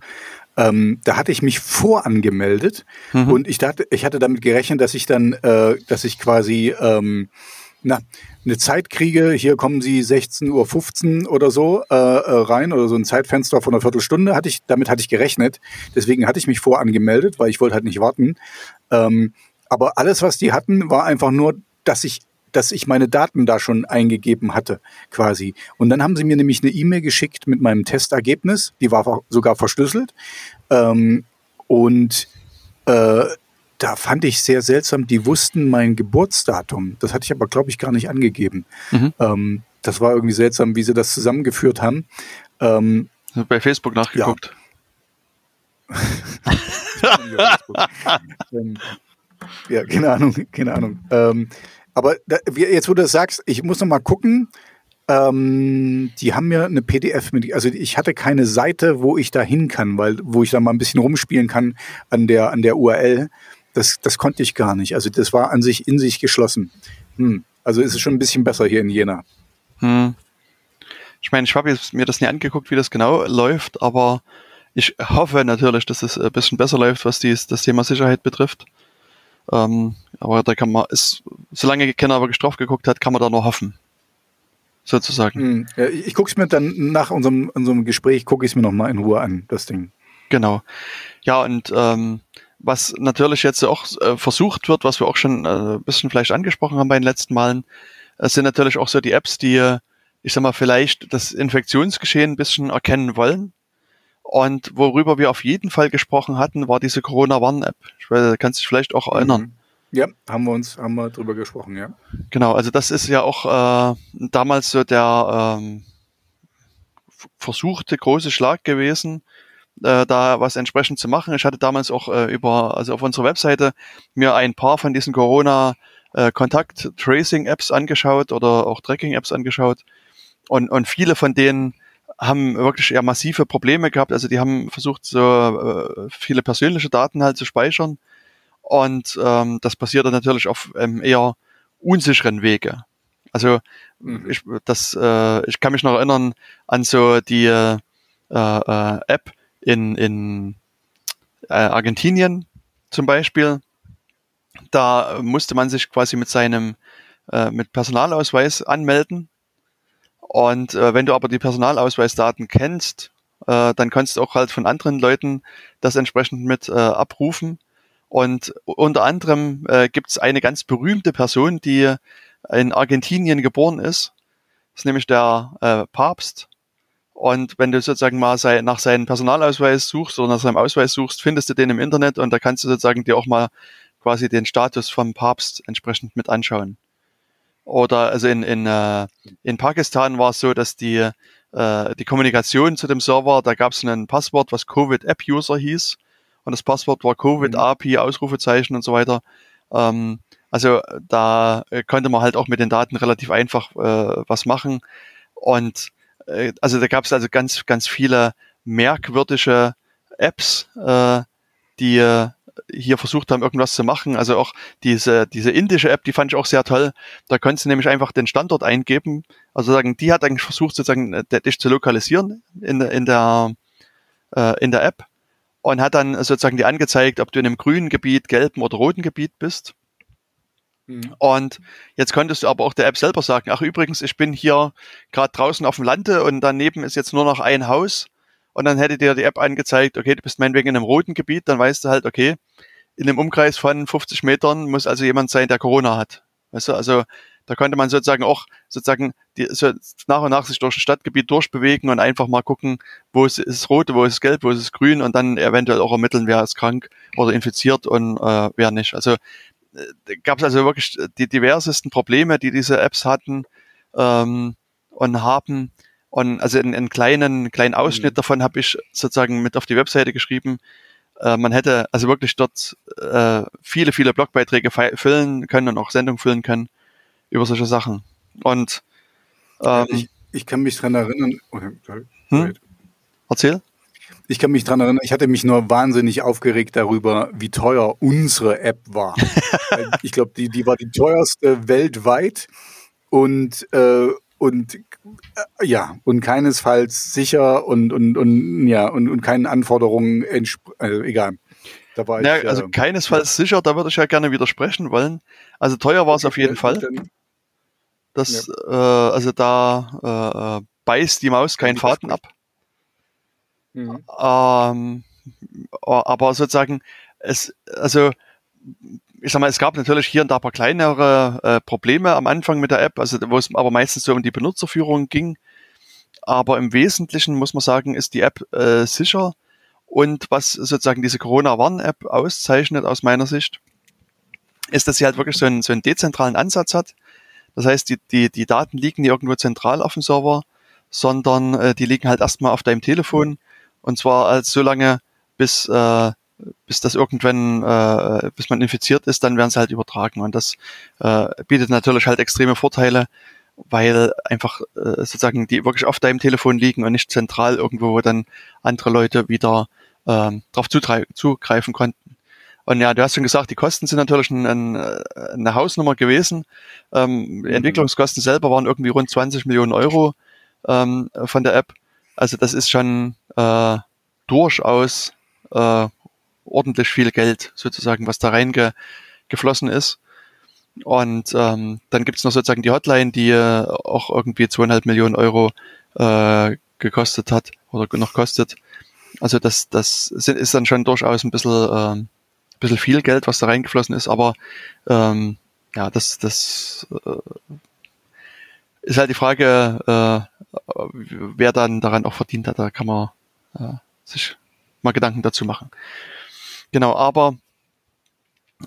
ähm, da hatte ich mich vorangemeldet mhm. und ich dachte, ich hatte damit gerechnet, dass ich dann, äh, dass ich quasi ähm, na, eine Zeit kriege, hier kommen Sie 16.15 Uhr oder so äh, äh, rein oder so ein Zeitfenster von einer Viertelstunde, hatte ich, damit hatte ich gerechnet. Deswegen hatte ich mich vorangemeldet, weil ich wollte halt nicht warten. Ähm, aber alles, was die hatten, war einfach nur, dass ich dass ich meine Daten da schon eingegeben hatte, quasi. Und dann haben sie mir nämlich eine E-Mail geschickt mit meinem Testergebnis, die war sogar verschlüsselt. Ähm, und äh, da fand ich sehr seltsam, die wussten mein Geburtsdatum. Das hatte ich aber, glaube ich, gar nicht angegeben. Mhm. Ähm, das war irgendwie seltsam, wie sie das zusammengeführt haben. Ähm, Bei Facebook nachgeguckt. Ja. ähm, ja, keine Ahnung, keine Ahnung. Ähm, aber da, jetzt, wo du das sagst, ich muss noch mal gucken. Ähm, die haben mir eine PDF mit, also ich hatte keine Seite, wo ich da hin kann, weil, wo ich da mal ein bisschen rumspielen kann an der, an der URL. Das, das konnte ich gar nicht. Also das war an sich in sich geschlossen. Hm. Also ist es schon ein bisschen besser hier in Jena. Hm. Ich meine, ich habe mir das nie angeguckt, wie das genau läuft, aber ich hoffe natürlich, dass es ein bisschen besser läuft, was dies, das Thema Sicherheit betrifft. Ähm, aber da kann man, ist, solange keiner aber gestraft geguckt hat, kann man da nur hoffen. Sozusagen. Hm, ich gucke es mir dann nach unserem, unserem Gespräch, gucke ich es mir nochmal in Ruhe an, das Ding. Genau. Ja, und ähm, was natürlich jetzt auch äh, versucht wird, was wir auch schon äh, ein bisschen vielleicht angesprochen haben bei den letzten Malen, äh, sind natürlich auch so die Apps, die, ich sag mal, vielleicht das Infektionsgeschehen ein bisschen erkennen wollen. Und worüber wir auf jeden Fall gesprochen hatten, war diese Corona-Warn-App. Ich weiß, kannst dich vielleicht auch erinnern. Mhm. Ja, haben wir uns, haben wir drüber gesprochen, ja. Genau, also das ist ja auch äh, damals so der ähm, versuchte große Schlag gewesen, äh, da was entsprechend zu machen. Ich hatte damals auch äh, über, also auf unserer Webseite mir ein paar von diesen Corona äh, Kontakt Tracing Apps angeschaut oder auch Tracking Apps angeschaut und, und viele von denen haben wirklich ja massive Probleme gehabt. Also die haben versucht, so äh, viele persönliche Daten halt zu speichern. Und ähm, das passiert dann natürlich auf ähm, eher unsicheren Wege. Also mhm. ich, das, äh, ich kann mich noch erinnern an so die äh, äh, App in, in äh, Argentinien zum Beispiel. Da musste man sich quasi mit seinem äh, mit Personalausweis anmelden und äh, wenn du aber die Personalausweisdaten kennst, äh, dann kannst du auch halt von anderen Leuten das entsprechend mit äh, abrufen. Und unter anderem äh, gibt es eine ganz berühmte Person, die in Argentinien geboren ist. Das ist nämlich der äh, Papst. Und wenn du sozusagen mal sei, nach seinem Personalausweis suchst oder nach seinem Ausweis suchst, findest du den im Internet und da kannst du sozusagen dir auch mal quasi den Status vom Papst entsprechend mit anschauen. Oder also in, in, äh, in Pakistan war es so, dass die, äh, die Kommunikation zu dem Server, da gab es ein Passwort, was Covid App User hieß. Und das Passwort war Covid mhm. Ausrufezeichen und so weiter. Ähm, also da konnte man halt auch mit den Daten relativ einfach äh, was machen. Und äh, also da gab es also ganz, ganz viele merkwürdige Apps, äh, die äh, hier versucht haben, irgendwas zu machen. Also auch diese, diese indische App, die fand ich auch sehr toll. Da konntest du nämlich einfach den Standort eingeben. Also sagen, die hat eigentlich versucht, sozusagen äh, dich zu lokalisieren in, in, der, äh, in der App und hat dann sozusagen dir angezeigt, ob du in einem grünen Gebiet, gelben oder roten Gebiet bist. Mhm. Und jetzt konntest du aber auch der App selber sagen, ach übrigens, ich bin hier gerade draußen auf dem Lande und daneben ist jetzt nur noch ein Haus und dann hätte dir die App angezeigt, okay, du bist meinetwegen in einem roten Gebiet, dann weißt du halt, okay, in einem Umkreis von 50 Metern muss also jemand sein, der Corona hat. Weißt du, also da konnte man sozusagen auch sozusagen die, so nach und nach sich durch das Stadtgebiet durchbewegen und einfach mal gucken, wo ist es rot, wo ist es gelb, wo ist es grün und dann eventuell auch ermitteln, wer ist krank oder infiziert und äh, wer nicht. Also gab es also wirklich die diversesten Probleme, die diese Apps hatten ähm, und haben. Und also einen, einen kleinen, kleinen Ausschnitt mhm. davon habe ich sozusagen mit auf die Webseite geschrieben. Äh, man hätte also wirklich dort äh, viele, viele Blogbeiträge füllen können und auch Sendungen füllen können über solche Sachen. Und ähm, ich, ich kann mich dran erinnern. Oh, hm? Erzähl. Ich kann mich dran erinnern, ich hatte mich nur wahnsinnig aufgeregt darüber, wie teuer unsere App war. ich glaube, die, die war die teuerste weltweit und, äh, und äh, ja, und keinesfalls sicher und, und, und ja, und, und keinen Anforderungen also egal. Da war ja, ich, also äh, keinesfalls ja. sicher, da würde ich ja gerne widersprechen wollen. Also teuer war es auf jeden Fall. Das, ja. äh, also da äh, äh beißt die Maus keinen Faden ab. Mhm. Ähm, aber sozusagen, es, also ich sag mal, es gab natürlich hier und da ein paar kleinere äh, Probleme am Anfang mit der App, also wo es aber meistens so um die Benutzerführung ging. Aber im Wesentlichen muss man sagen, ist die App äh, sicher. Und was sozusagen diese Corona-Warn-App auszeichnet aus meiner Sicht, ist, dass sie halt wirklich so einen, so einen dezentralen Ansatz hat. Das heißt, die, die, die Daten liegen nicht irgendwo zentral auf dem Server, sondern äh, die liegen halt erstmal auf deinem Telefon. Und zwar als so lange, bis äh, bis das irgendwann, äh, bis man infiziert ist, dann werden sie halt übertragen. Und das äh, bietet natürlich halt extreme Vorteile, weil einfach äh, sozusagen die wirklich auf deinem Telefon liegen und nicht zentral irgendwo, wo dann andere Leute wieder ähm, drauf zugreifen konnten. Und ja, du hast schon gesagt, die Kosten sind natürlich ein, ein, eine Hausnummer gewesen. Ähm, mhm. Entwicklungskosten selber waren irgendwie rund 20 Millionen Euro ähm, von der App. Also das ist schon äh, durchaus äh, ordentlich viel Geld sozusagen, was da reingeflossen ist. Und ähm, dann gibt's noch sozusagen die Hotline, die äh, auch irgendwie zweieinhalb Millionen Euro äh, gekostet hat oder noch kostet. Also das, das ist dann schon durchaus ein bisschen, ähm, bisschen viel Geld, was da reingeflossen ist, aber ähm, ja, das, das äh, ist halt die Frage, äh, wer dann daran auch verdient hat. Da kann man äh, sich mal Gedanken dazu machen. Genau, aber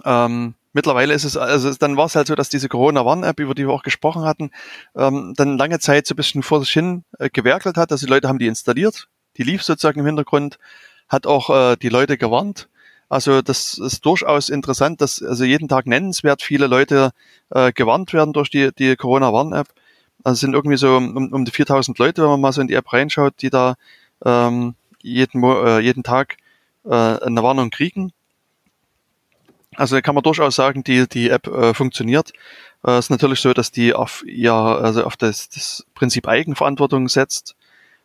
ähm, mittlerweile ist es, also dann war es halt so, dass diese Corona-Warn-App, über die wir auch gesprochen hatten, ähm, dann lange Zeit so ein bisschen vor sich hin äh, gewerkelt hat. Also die Leute haben die installiert, die lief sozusagen im Hintergrund, hat auch äh, die Leute gewarnt. Also das ist durchaus interessant, dass also jeden Tag nennenswert viele Leute äh, gewarnt werden durch die, die Corona-Warn-App. Also sind irgendwie so um, um die 4000 Leute, wenn man mal so in die App reinschaut, die da ähm, jeden, äh, jeden Tag äh, eine Warnung kriegen. Also da kann man durchaus sagen, die, die App äh, funktioniert. Es äh, ist natürlich so, dass die auf ihr, also auf das, das Prinzip Eigenverantwortung setzt.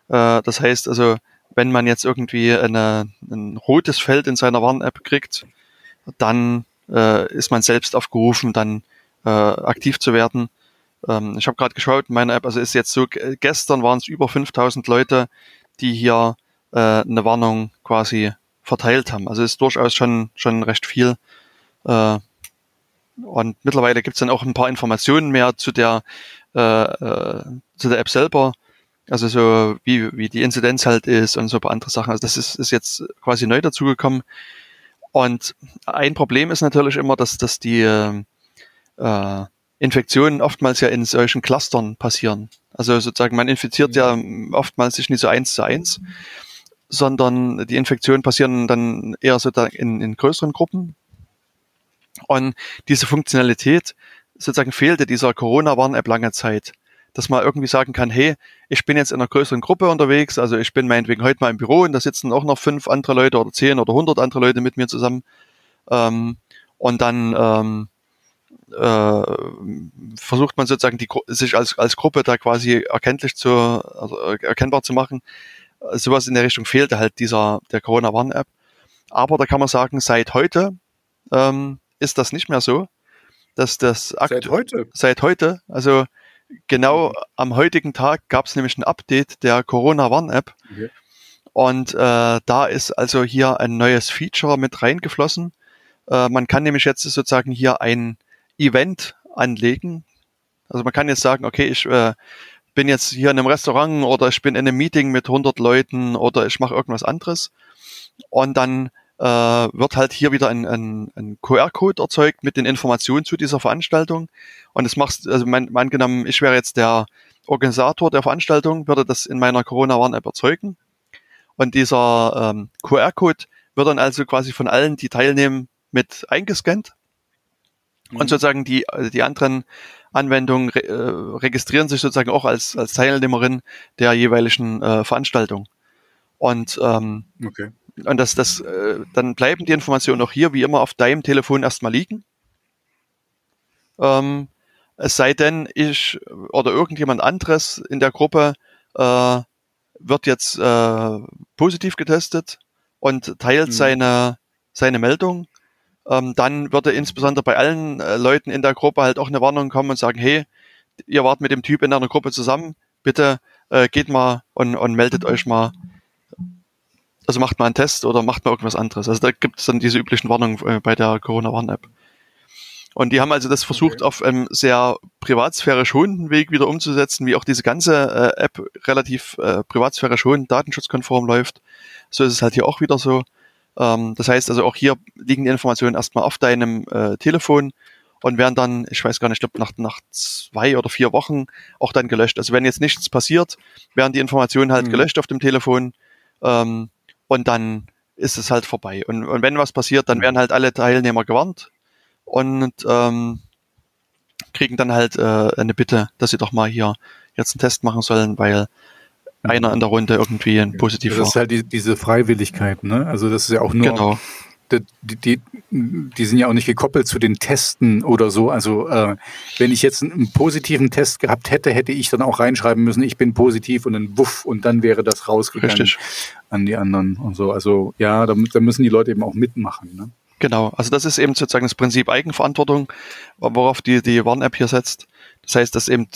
Äh, das heißt also, wenn man jetzt irgendwie eine, ein rotes Feld in seiner Warn-App kriegt, dann äh, ist man selbst aufgerufen, dann äh, aktiv zu werden. Ähm, ich habe gerade geschaut, meine App, also ist jetzt so, gestern waren es über 5000 Leute, die hier äh, eine Warnung quasi verteilt haben. Also ist durchaus schon, schon recht viel. Äh, und mittlerweile gibt es dann auch ein paar Informationen mehr zu der, äh, äh, zu der App selber. Also so wie, wie die Inzidenz halt ist und so ein paar andere Sachen. Also das ist, ist jetzt quasi neu dazugekommen. Und ein Problem ist natürlich immer, dass, dass die äh, Infektionen oftmals ja in solchen Clustern passieren. Also sozusagen, man infiziert ja oftmals sich nicht so eins zu eins, sondern die Infektionen passieren dann eher so in, in größeren Gruppen. Und diese Funktionalität sozusagen fehlte dieser Corona-Warn-App lange Zeit. dass man irgendwie sagen kann, hey, ich bin jetzt in einer größeren Gruppe unterwegs, also ich bin meinetwegen heute mal im Büro und da sitzen auch noch fünf andere Leute oder zehn oder hundert andere Leute mit mir zusammen. Ähm, und dann ähm, äh, versucht man sozusagen die, sich als, als Gruppe da quasi erkenntlich zu, also erkennbar zu machen. Sowas in der Richtung fehlte halt dieser der Corona-Warn-App. Aber da kann man sagen, seit heute ähm, ist das nicht mehr so, dass das seit heute seit heute, also genau mhm. am heutigen Tag gab es nämlich ein Update der Corona-Warn-App. Okay. Und äh, da ist also hier ein neues Feature mit reingeflossen. Äh, man kann nämlich jetzt sozusagen hier ein Event anlegen. Also man kann jetzt sagen, okay, ich äh, bin jetzt hier in einem Restaurant oder ich bin in einem Meeting mit 100 Leuten oder ich mache irgendwas anderes. Und dann äh, wird halt hier wieder ein, ein, ein QR-Code erzeugt mit den Informationen zu dieser Veranstaltung. Und es macht, also mein, mein angenommen, ich wäre jetzt der Organisator der Veranstaltung, würde das in meiner Corona-Warn-App erzeugen. Und dieser ähm, QR-Code wird dann also quasi von allen, die teilnehmen, mit eingescannt. Mhm. Und sozusagen die, also die anderen Anwendungen re, äh, registrieren sich sozusagen auch als, als Teilnehmerin der jeweiligen äh, Veranstaltung. Und, ähm, okay. und das, das, äh, dann bleiben die Informationen auch hier wie immer auf deinem Telefon erstmal liegen. Ähm, es sei denn, ich oder irgendjemand anderes in der Gruppe äh, wird jetzt äh, positiv getestet und teilt mhm. seine, seine Meldung ähm, dann würde insbesondere bei allen äh, Leuten in der Gruppe halt auch eine Warnung kommen und sagen, hey, ihr wart mit dem Typ in einer Gruppe zusammen, bitte äh, geht mal und, und meldet euch mal. Also macht mal einen Test oder macht mal irgendwas anderes. Also da gibt es dann diese üblichen Warnungen äh, bei der Corona-Warn-App. Und die haben also das versucht, okay. auf einem sehr privatsphäre schonenden Weg wieder umzusetzen, wie auch diese ganze äh, App relativ äh, privatsphäre schonend, datenschutzkonform läuft. So ist es halt hier auch wieder so. Ähm, das heißt also auch hier liegen die Informationen erstmal auf deinem äh, Telefon und werden dann, ich weiß gar nicht, ich glaube nach, nach zwei oder vier Wochen auch dann gelöscht. Also wenn jetzt nichts passiert, werden die Informationen halt mhm. gelöscht auf dem Telefon ähm, und dann ist es halt vorbei. Und, und wenn was passiert, dann mhm. werden halt alle Teilnehmer gewarnt und ähm, kriegen dann halt äh, eine Bitte, dass sie doch mal hier jetzt einen Test machen sollen, weil einer in der Runde irgendwie ein positiv Das ist halt die, diese Freiwilligkeit, ne? Also das ist ja auch nur. Genau. Die, die, die sind ja auch nicht gekoppelt zu den Testen oder so. Also äh, wenn ich jetzt einen, positiven Test gehabt hätte, hätte ich dann auch reinschreiben müssen, ich bin positiv und dann wuff und dann wäre das rausgegangen Richtig. an die anderen und so. Also ja, da, da müssen die Leute eben auch mitmachen. Ne? Genau, also das ist eben sozusagen das Prinzip Eigenverantwortung, worauf die, die Warn-App hier setzt. Das heißt, dass eben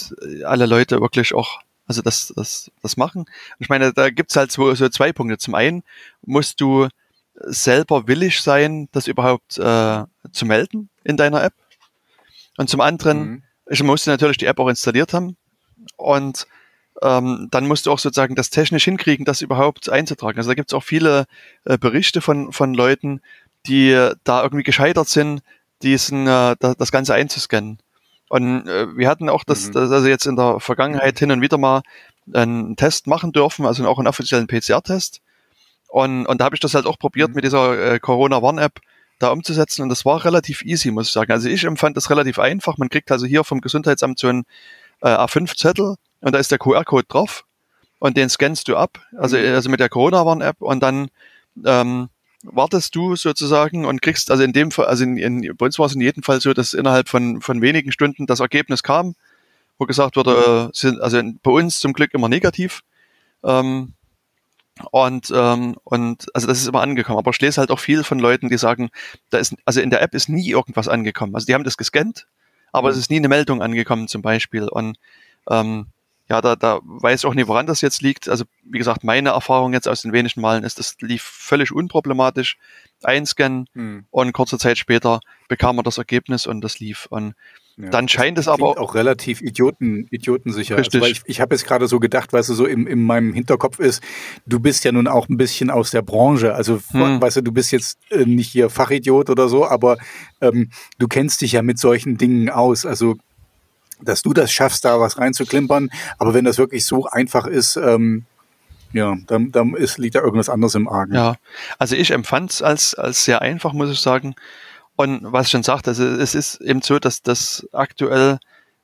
alle Leute wirklich auch also das, das, das machen. Ich meine, da gibt's halt so, so zwei Punkte. Zum einen musst du selber willig sein, das überhaupt äh, zu melden in deiner App. Und zum anderen, mhm. ich musste natürlich die App auch installiert haben. Und ähm, dann musst du auch sozusagen das technisch hinkriegen, das überhaupt einzutragen. Also da gibt's auch viele äh, Berichte von, von Leuten, die da irgendwie gescheitert sind, diesen, äh, das Ganze einzuscannen. Und äh, wir hatten auch das, mhm. das, also jetzt in der Vergangenheit hin und wieder mal einen Test machen dürfen, also auch einen offiziellen PCR-Test. Und, und da habe ich das halt auch probiert mhm. mit dieser äh, Corona-Warn-App da umzusetzen und das war relativ easy, muss ich sagen. Also ich empfand das relativ einfach. Man kriegt also hier vom Gesundheitsamt so einen äh, A5-Zettel und da ist der QR-Code drauf und den scannst du ab, also, mhm. also mit der Corona-Warn-App und dann ähm, wartest du sozusagen und kriegst, also in dem Fall, also in, in, bei uns war es in jedem Fall so, dass innerhalb von, von wenigen Stunden das Ergebnis kam, wo gesagt wurde, äh, sind, also bei uns zum Glück immer negativ. Ähm, und, ähm, und also das ist immer angekommen. Aber ich lese halt auch viel von Leuten, die sagen, da ist, also in der App ist nie irgendwas angekommen. Also die haben das gescannt, aber mhm. es ist nie eine Meldung angekommen zum Beispiel. Und ähm, ja, da, da weiß ich auch nicht, woran das jetzt liegt. Also, wie gesagt, meine Erfahrung jetzt aus den wenigen Malen ist, das lief völlig unproblematisch. Einscannen hm. und kurze Zeit später bekam man das Ergebnis und das lief. Und ja, dann scheint es aber auch relativ idioten, idiotensicher. Also, Richtig. Also, ich ich habe jetzt gerade so gedacht, weißt du, so im, in meinem Hinterkopf ist, du bist ja nun auch ein bisschen aus der Branche. Also, hm. weißt du, du bist jetzt äh, nicht hier Fachidiot oder so, aber ähm, du kennst dich ja mit solchen Dingen aus. Also dass du das schaffst, da was reinzuklimpern. Aber wenn das wirklich so einfach ist, ähm, ja, dann, dann ist, liegt da irgendwas anderes im Argen. Ja, also ich empfand es als, als sehr einfach, muss ich sagen. Und was ich schon sagte, also es ist eben so, dass das aktuell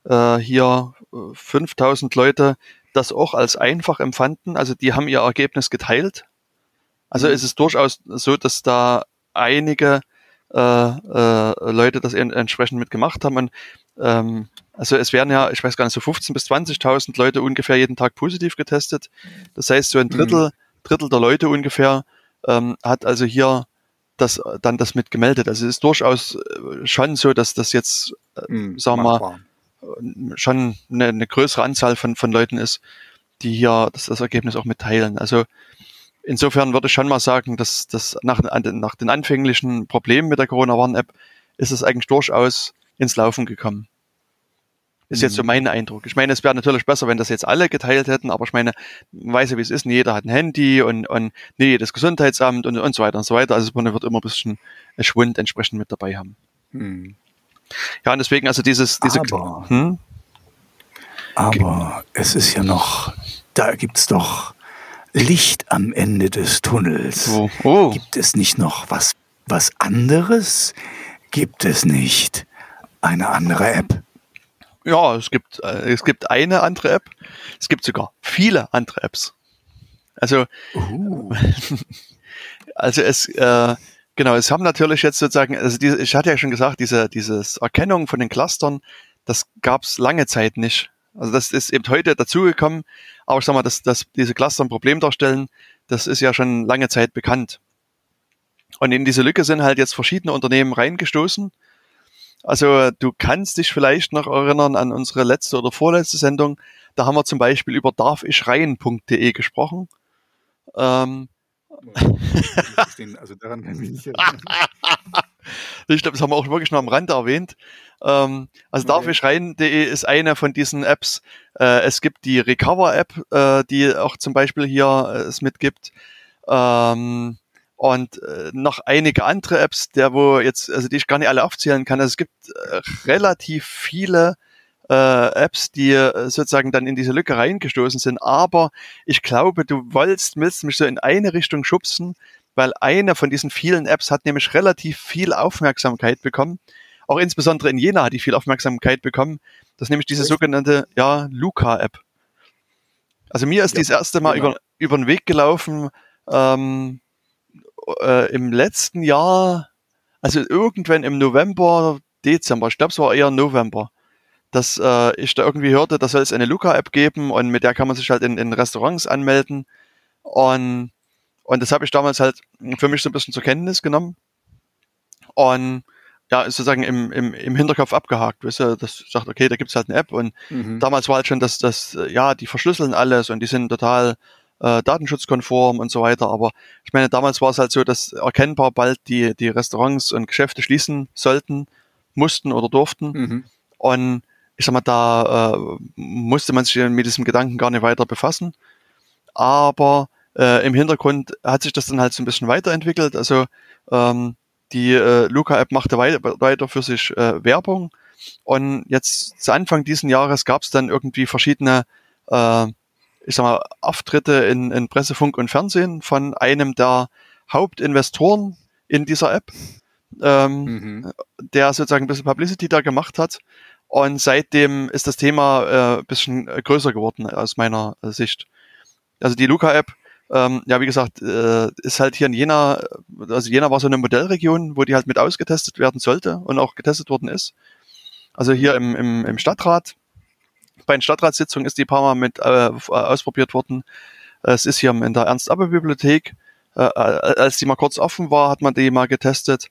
äh, hier 5000 äh, Leute das auch als einfach empfanden. Also die haben ihr Ergebnis geteilt. Also mhm. ist es durchaus so, dass da einige äh, äh, Leute das entsprechend mitgemacht haben. Und, ähm, also es werden ja, ich weiß gar nicht, so 15.000 bis 20.000 Leute ungefähr jeden Tag positiv getestet. Das heißt, so ein Drittel, mhm. Drittel der Leute ungefähr ähm, hat also hier das dann das mit gemeldet. Also es ist durchaus äh, schon so, dass das jetzt, äh, mhm, sagen wir mal, schon eine, eine, größere Anzahl von, von Leuten ist, die hier das, das Ergebnis auch mitteilen. Also insofern würde ich schon mal sagen, dass das nach, nach den anfänglichen Problemen mit der Corona-Warn-App ist es eigentlich durchaus ins Laufen gekommen. Ist jetzt so mhm. mein Eindruck. Ich meine, es wäre natürlich besser, wenn das jetzt alle geteilt hätten, aber ich meine, man weiß ja, wie es ist, jeder hat ein Handy und, und nee, das Gesundheitsamt und, und so weiter und so weiter. Also man wird immer ein bisschen Schwund entsprechend mit dabei haben. Hm. Ja, und deswegen also dieses, diese. Aber, hm? aber es ist ja noch, da gibt's doch Licht am Ende des Tunnels. Oh. Oh. Gibt es nicht noch was, was anderes? Gibt es nicht eine andere App? Ja, es gibt, äh, es gibt eine andere App. Es gibt sogar viele andere Apps. Also, uh. also es, äh, genau, es haben natürlich jetzt sozusagen, also diese, ich hatte ja schon gesagt, diese, dieses Erkennung von den Clustern, das gab es lange Zeit nicht. Also das ist eben heute dazugekommen, aber ich sag mal, dass, dass diese Cluster ein Problem darstellen, das ist ja schon lange Zeit bekannt. Und in diese Lücke sind halt jetzt verschiedene Unternehmen reingestoßen also du kannst dich vielleicht noch erinnern an unsere letzte oder vorletzte Sendung. Da haben wir zum Beispiel über darfichreien.de gesprochen. Ähm, also daran kann ich nicht erinnern. ich glaube, das haben wir auch wirklich nur am Rande erwähnt. Ähm, also okay. darfichreien.de ist eine von diesen Apps. Äh, es gibt die Recover-App, äh, die auch zum Beispiel hier äh, es mitgibt. Ähm, und äh, noch einige andere Apps, der wo jetzt, also die ich gar nicht alle aufzählen kann. Also es gibt äh, relativ viele äh, Apps, die äh, sozusagen dann in diese Lücke reingestoßen sind. Aber ich glaube, du wolltest, willst mich so in eine Richtung schubsen, weil eine von diesen vielen Apps hat nämlich relativ viel Aufmerksamkeit bekommen. Auch insbesondere in Jena hat die viel Aufmerksamkeit bekommen. Das ist nämlich diese sogenannte, ja, Luca-App. Also mir ist ja, das erste Mal genau. über, über den Weg gelaufen, ähm, äh, im letzten Jahr, also irgendwann im November, Dezember, ich glaube es war eher November, dass äh, ich da irgendwie hörte, da soll es eine Luca-App geben und mit der kann man sich halt in, in Restaurants anmelden. Und, und das habe ich damals halt für mich so ein bisschen zur Kenntnis genommen. Und ja, ist sozusagen im, im, im Hinterkopf abgehakt, weißt du, das sagt, okay, da gibt's halt eine App und mhm. damals war halt schon das, das, ja, die verschlüsseln alles und die sind total äh, datenschutzkonform und so weiter. Aber ich meine, damals war es halt so, dass erkennbar bald die, die Restaurants und Geschäfte schließen sollten, mussten oder durften. Mhm. Und ich sag mal, da äh, musste man sich mit diesem Gedanken gar nicht weiter befassen. Aber äh, im Hintergrund hat sich das dann halt so ein bisschen weiterentwickelt. Also ähm, die äh, Luca-App machte weiter, weiter für sich äh, Werbung. Und jetzt zu Anfang diesen Jahres gab es dann irgendwie verschiedene äh, ich sag mal, Auftritte in, in Pressefunk und Fernsehen von einem der Hauptinvestoren in dieser App, ähm, mhm. der sozusagen ein bisschen Publicity da gemacht hat. Und seitdem ist das Thema äh, ein bisschen größer geworden aus meiner Sicht. Also die Luca-App, ähm, ja, wie gesagt, äh, ist halt hier in Jena, also Jena war so eine Modellregion, wo die halt mit ausgetestet werden sollte und auch getestet worden ist. Also hier im, im, im Stadtrat bei den Stadtratssitzungen ist die paar Mal mit äh, ausprobiert worden. Es ist hier in der Ernst-Abbe-Bibliothek. Äh, äh, als die mal kurz offen war, hat man die mal getestet.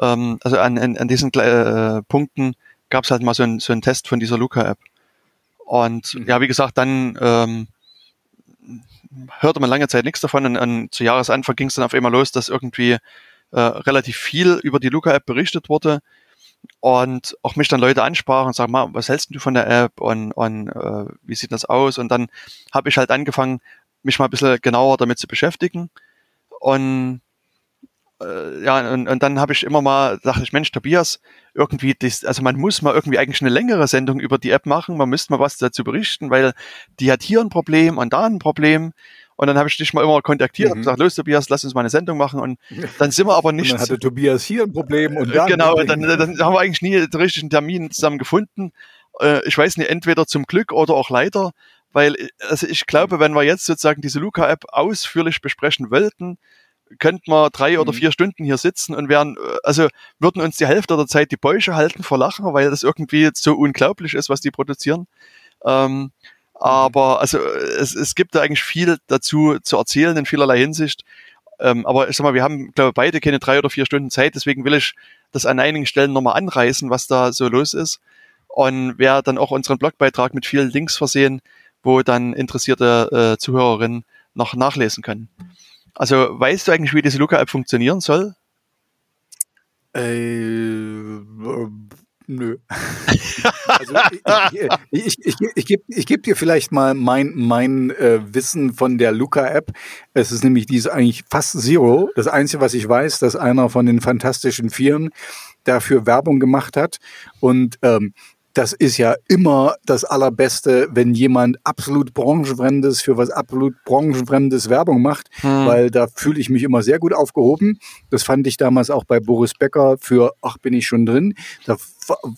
Ähm, also an, an, an diesen äh, Punkten gab es halt mal so, ein, so einen Test von dieser Luca-App. Und mhm. ja, wie gesagt, dann ähm, hörte man lange Zeit nichts davon und, und zu Jahresanfang ging es dann auf einmal los, dass irgendwie äh, relativ viel über die Luca-App berichtet wurde und auch mich dann Leute ansprachen und sagen, mal, was hältst du von der App und, und äh, wie sieht das aus? Und dann habe ich halt angefangen, mich mal ein bisschen genauer damit zu beschäftigen. Und äh, ja, und, und dann habe ich immer mal, dachte ich, Mensch, Tobias, irgendwie, das, also man muss mal irgendwie eigentlich eine längere Sendung über die App machen, man müsste mal was dazu berichten, weil die hat hier ein Problem und da ein Problem. Und dann habe ich dich mal immer kontaktiert mhm. und gesagt, los Tobias, lass uns mal eine Sendung machen. Und dann sind wir aber nicht. Dann hatte Tobias hier ein Problem und da. Genau, Dann, dann haben wir eigentlich nie den richtigen Termin zusammen gefunden. äh, ich weiß nicht, entweder zum Glück oder auch leider, weil also ich glaube, wenn wir jetzt sozusagen diese Luca-App ausführlich besprechen wollten, könnten wir drei oder mhm. vier Stunden hier sitzen und wären, also würden uns die Hälfte der Zeit die Bäuche halten vor Lachen, weil das irgendwie so unglaublich ist, was die produzieren. Ähm. Aber also es, es gibt da eigentlich viel dazu zu erzählen in vielerlei Hinsicht. Ähm, aber ich sag mal, wir haben, glaube ich, beide keine drei oder vier Stunden Zeit, deswegen will ich das an einigen Stellen nochmal anreißen, was da so los ist. Und werde dann auch unseren Blogbeitrag mit vielen Links versehen, wo dann interessierte äh, Zuhörerinnen noch nachlesen können. Also weißt du eigentlich, wie diese Luca-App funktionieren soll? Äh, Nö. also ich, ich, ich, ich gebe geb dir vielleicht mal mein, mein äh, Wissen von der Luca-App. Es ist nämlich dies eigentlich fast Zero. Das Einzige, was ich weiß, dass einer von den Fantastischen Vieren dafür Werbung gemacht hat. Und ähm, das ist ja immer das Allerbeste, wenn jemand absolut branchenfremdes für was absolut branchenfremdes Werbung macht, hm. weil da fühle ich mich immer sehr gut aufgehoben. Das fand ich damals auch bei Boris Becker für Ach, bin ich schon drin. Da,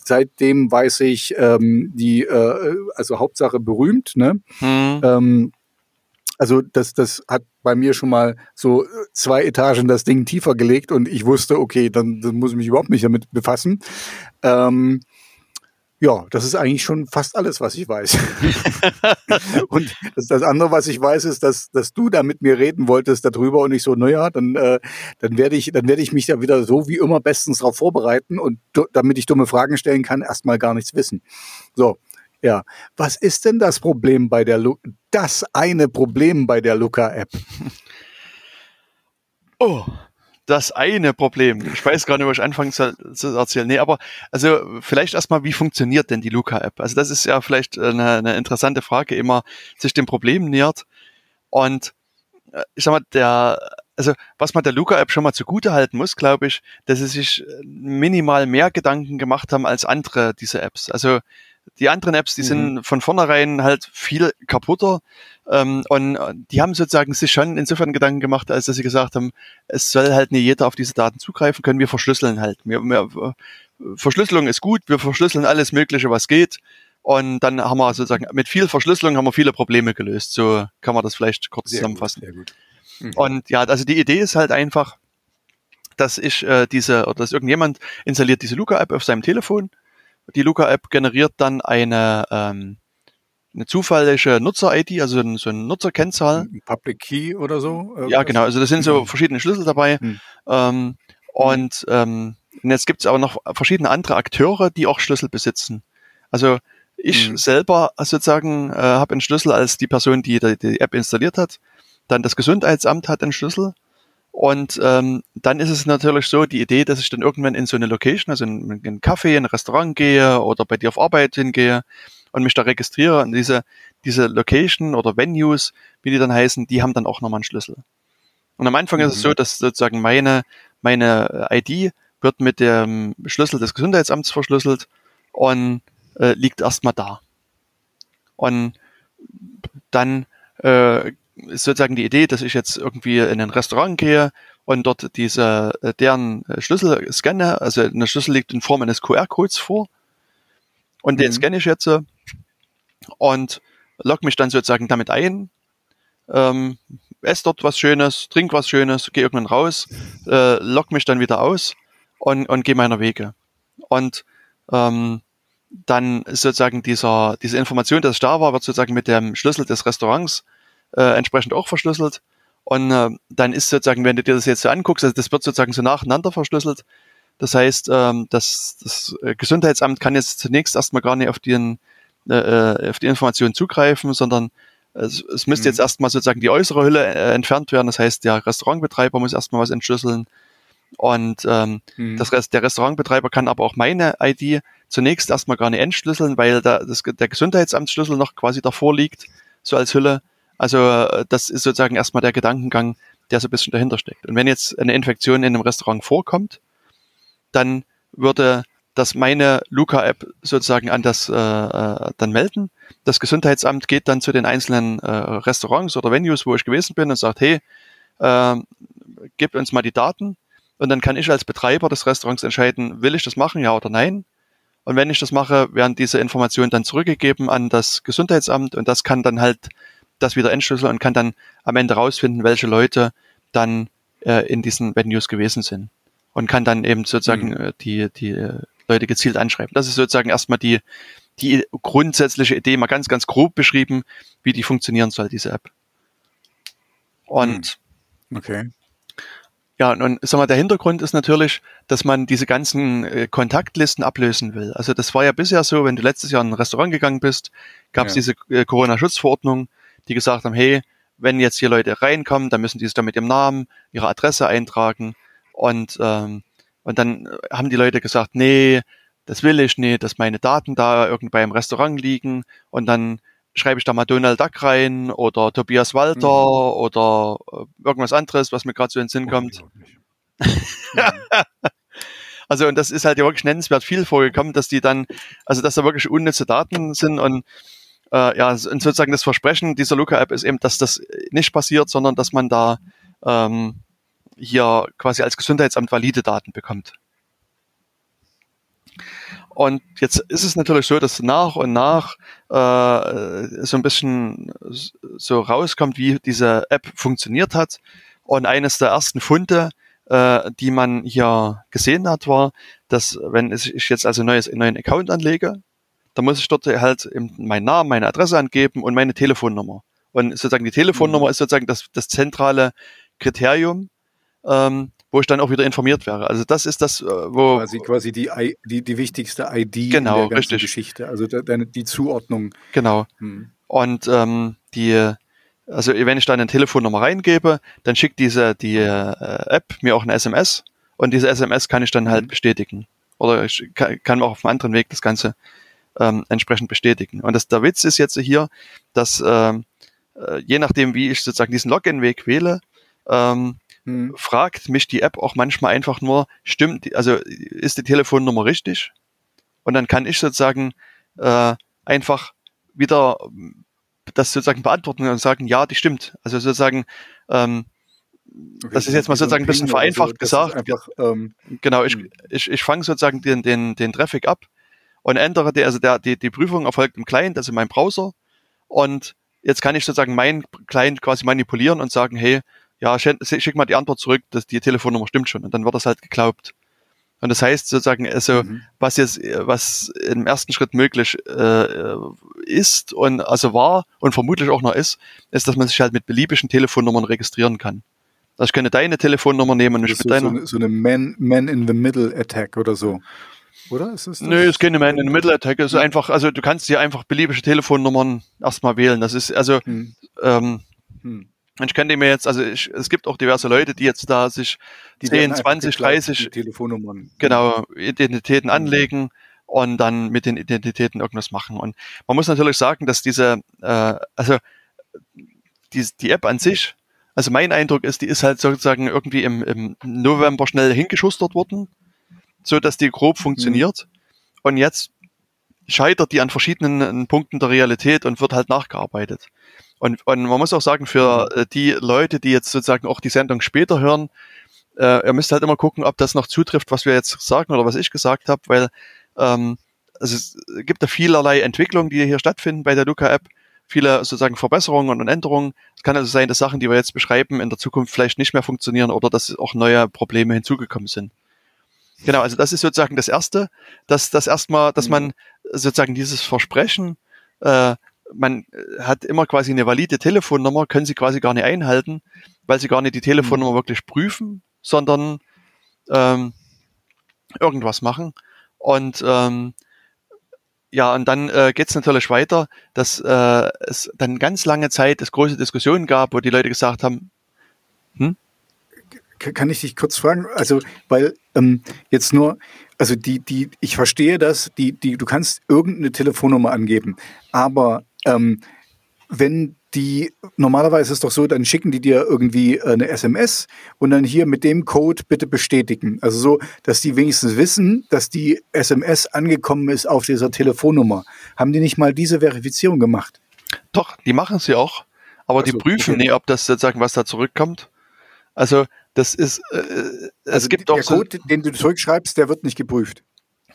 seitdem weiß ich ähm, die, äh, also Hauptsache berühmt. Ne? Hm. Ähm, also das, das hat bei mir schon mal so zwei Etagen das Ding tiefer gelegt und ich wusste, okay, dann, dann muss ich mich überhaupt nicht damit befassen. Ähm, ja, das ist eigentlich schon fast alles, was ich weiß. und das, das, andere, was ich weiß, ist, dass, dass du da mit mir reden wolltest darüber und ich so, naja, dann, äh, dann werde ich, dann werde ich mich da wieder so wie immer bestens darauf vorbereiten und damit ich dumme Fragen stellen kann, erstmal gar nichts wissen. So, ja. Was ist denn das Problem bei der Lu das eine Problem bei der Luca-App? Oh, das eine Problem. Ich weiß gar nicht, wo ich anfangen soll zu erzählen. Nee, aber also vielleicht erstmal, wie funktioniert denn die Luca-App? Also das ist ja vielleicht eine, eine interessante Frage, immer sich dem Problem nähert. Und äh, ich sag mal, der, also was man der Luca-App schon mal zugute halten muss, glaube ich, dass sie sich minimal mehr Gedanken gemacht haben als andere diese Apps. Also die anderen Apps, die mhm. sind von vornherein halt viel kaputter. Ähm, und die haben sozusagen sich schon insofern Gedanken gemacht, als dass sie gesagt haben, es soll halt nicht jeder auf diese Daten zugreifen können, wir verschlüsseln halt. Wir, wir, Verschlüsselung ist gut, wir verschlüsseln alles Mögliche, was geht. Und dann haben wir sozusagen mit viel Verschlüsselung haben wir viele Probleme gelöst. So kann man das vielleicht kurz sehr zusammenfassen. Gut, sehr gut. Mhm. Und ja, also die Idee ist halt einfach, dass ich äh, diese oder dass irgendjemand installiert diese Luca-App auf seinem Telefon die Luca-App generiert dann eine, ähm, eine zufällige Nutzer-ID, also ein, so eine Nutzerkennzahl. Ein Public Key oder so? Irgendwas? Ja, genau. Also da sind so mhm. verschiedene Schlüssel dabei. Hm. Ähm, und ähm, jetzt gibt es aber noch verschiedene andere Akteure, die auch Schlüssel besitzen. Also ich hm. selber sozusagen äh, habe einen Schlüssel als die Person, die, die die App installiert hat. Dann das Gesundheitsamt hat einen Schlüssel und ähm, dann ist es natürlich so, die Idee, dass ich dann irgendwann in so eine Location, also in, in einen Café, in ein Restaurant gehe oder bei dir auf Arbeit hingehe und mich da registriere. Und diese, diese Location oder Venues, wie die dann heißen, die haben dann auch nochmal einen Schlüssel. Und am Anfang mhm. ist es so, mhm. dass sozusagen meine, meine ID wird mit dem Schlüssel des Gesundheitsamts verschlüsselt und äh, liegt erstmal da. Und dann äh, ist sozusagen die Idee, dass ich jetzt irgendwie in ein Restaurant gehe und dort diese äh, deren äh, Schlüssel scanne. Also der Schlüssel liegt in Form eines QR-Codes vor und mhm. den scanne ich jetzt und log mich dann sozusagen damit ein. Ähm, esse dort was Schönes, trink was Schönes, gehe irgendwann raus, äh, log mich dann wieder aus und, und gehe meiner Wege. Und ähm, dann ist sozusagen dieser, diese Information, dass ich da war, wird sozusagen mit dem Schlüssel des Restaurants äh, entsprechend auch verschlüsselt. Und äh, dann ist sozusagen, wenn du dir das jetzt so anguckst, also das wird sozusagen so nacheinander verschlüsselt. Das heißt, ähm, das, das Gesundheitsamt kann jetzt zunächst erstmal gar nicht auf, den, äh, äh auf die Information zugreifen, sondern es, es müsste mhm. jetzt erstmal sozusagen die äußere Hülle äh, entfernt werden. Das heißt, der Restaurantbetreiber muss erstmal was entschlüsseln. Und ähm, mhm. das Rest, der Restaurantbetreiber kann aber auch meine ID zunächst erstmal gar nicht entschlüsseln, weil da das, der Gesundheitsamtsschlüssel noch quasi davor liegt, so als Hülle. Also äh, das ist sozusagen erstmal der Gedankengang, der so ein bisschen dahinter steckt. Und wenn jetzt eine Infektion in einem Restaurant vorkommt, dann würde das meine Luca-App sozusagen an das äh, äh, dann melden. Das Gesundheitsamt geht dann zu den einzelnen äh, Restaurants oder Venues, wo ich gewesen bin und sagt, hey, äh, gib uns mal die Daten. Und dann kann ich als Betreiber des Restaurants entscheiden, will ich das machen, ja oder nein. Und wenn ich das mache, werden diese Informationen dann zurückgegeben an das Gesundheitsamt und das kann dann halt das wieder entschlüsseln und kann dann am Ende rausfinden, welche Leute dann äh, in diesen Venues gewesen sind. Und kann dann eben sozusagen mhm. Äh, die, die äh, Leute gezielt anschreiben. Das ist sozusagen erstmal die, die grundsätzliche Idee, mal ganz, ganz grob beschrieben, wie die funktionieren soll, diese App. Und mhm. okay. Ja, und, und sag mal, der Hintergrund ist natürlich, dass man diese ganzen äh, Kontaktlisten ablösen will. Also das war ja bisher so, wenn du letztes Jahr in ein Restaurant gegangen bist, gab es ja. diese äh, Corona-Schutzverordnung, die gesagt haben, hey, wenn jetzt hier Leute reinkommen, dann müssen die sich da mit ihrem Namen, ihre Adresse eintragen. Und, ähm, und dann haben die Leute gesagt, nee, das will ich nicht, dass meine Daten da irgendwie im Restaurant liegen. Und dann schreibe ich da mal Donald Duck rein oder Tobias Walter mhm. oder äh, irgendwas anderes, was mir gerade so in den Sinn kommt. also und das ist halt ja wirklich nennenswert viel vorgekommen, dass die dann, also dass da wirklich unnütze Daten sind und äh, ja, sozusagen das Versprechen dieser Luca-App ist eben, dass das nicht passiert, sondern dass man da ähm, hier quasi als Gesundheitsamt valide Daten bekommt. Und jetzt ist es natürlich so, dass nach und nach äh, so ein bisschen so rauskommt, wie diese App funktioniert hat. Und eines der ersten Funde, äh, die man hier gesehen hat, war, dass wenn ich jetzt also neues, einen neuen Account anlege, dann muss ich dort halt meinen Namen, meine Adresse angeben und meine Telefonnummer. Und sozusagen die Telefonnummer mhm. ist sozusagen das, das zentrale Kriterium, ähm, wo ich dann auch wieder informiert wäre. Also das ist das, äh, wo quasi, quasi die, die, die wichtigste ID genau, in der ganzen richtig. Geschichte. Also deine, die Zuordnung. Genau. Hm. Und ähm, die, also wenn ich da eine Telefonnummer reingebe, dann schickt diese die äh, App mir auch eine SMS und diese SMS kann ich dann halt mhm. bestätigen. Oder ich kann, kann auch auf einem anderen Weg das Ganze ähm, entsprechend bestätigen. Und das, der Witz ist jetzt hier, dass ähm, äh, je nachdem, wie ich sozusagen diesen Login-Weg wähle, ähm, hm. fragt mich die App auch manchmal einfach nur, stimmt, also ist die Telefonnummer richtig? Und dann kann ich sozusagen äh, einfach wieder das sozusagen beantworten und sagen, ja, die stimmt. Also sozusagen, ähm, okay, das ist jetzt mal sozusagen ein bisschen vereinfacht also, gesagt. Einfach, ähm, genau, ich, hm. ich, ich fange sozusagen den, den, den Traffic ab und ändere die, also der, die, die Prüfung erfolgt im Client, also in meinem Browser. Und jetzt kann ich sozusagen meinen Client quasi manipulieren und sagen, hey, ja, schick mal die Antwort zurück, dass die Telefonnummer stimmt schon. Und dann wird das halt geglaubt. Und das heißt sozusagen, also mhm. was jetzt, was im ersten Schritt möglich äh, ist und also war und vermutlich auch noch ist, ist, dass man sich halt mit beliebigen Telefonnummern registrieren kann. Also ich könnte deine Telefonnummer nehmen und ich mit deiner. So eine, so eine Man, Man in the Middle Attack oder so. Oder? Ist es? Nö, es ist keine Man in the Middle Attack. Es ist einfach, also du kannst dir einfach beliebige Telefonnummern erstmal wählen. Das ist also hm. Ähm, hm. Ich könnte mir jetzt, also ich, es gibt auch diverse Leute, die jetzt da sich die 10, 20, 30 Telefonnummern. Genau, Identitäten mhm. anlegen und dann mit den Identitäten irgendwas machen. Und man muss natürlich sagen, dass diese, äh, also die, die App an sich, also mein Eindruck ist, die ist halt sozusagen irgendwie im, im November schnell hingeschustert worden, so dass die grob mhm. funktioniert. Mhm. Und jetzt scheitert die an verschiedenen Punkten der Realität und wird halt nachgearbeitet. Und, und man muss auch sagen, für mhm. äh, die Leute, die jetzt sozusagen auch die Sendung später hören, äh, ihr müsst halt immer gucken, ob das noch zutrifft, was wir jetzt sagen oder was ich gesagt habe, weil ähm, also es gibt da vielerlei Entwicklungen, die hier stattfinden bei der Luca-App, viele sozusagen Verbesserungen und Änderungen. Es kann also sein, dass Sachen, die wir jetzt beschreiben, in der Zukunft vielleicht nicht mehr funktionieren oder dass auch neue Probleme hinzugekommen sind. Genau, also das ist sozusagen das Erste, dass das erstmal, dass mhm. man sozusagen dieses Versprechen äh, man äh, hat immer quasi eine valide Telefonnummer, können sie quasi gar nicht einhalten, weil sie gar nicht die Telefonnummer mhm. wirklich prüfen, sondern ähm, irgendwas machen. Und ähm, ja, und dann äh, geht es natürlich weiter, dass äh, es dann ganz lange Zeit es große Diskussionen gab, wo die Leute gesagt haben, hm? Kann ich dich kurz fragen? Also, weil ähm, jetzt nur, also die, die, ich verstehe das, die, die, du kannst irgendeine Telefonnummer angeben, aber ähm, wenn die, normalerweise ist es doch so, dann schicken die dir irgendwie eine SMS und dann hier mit dem Code bitte bestätigen. Also so, dass die wenigstens wissen, dass die SMS angekommen ist auf dieser Telefonnummer. Haben die nicht mal diese Verifizierung gemacht? Doch, die machen sie auch, aber also, die prüfen okay. nie, ob das sozusagen was da zurückkommt. Also das ist, äh, es also gibt der auch Code, so, den du zurückschreibst, der wird nicht geprüft.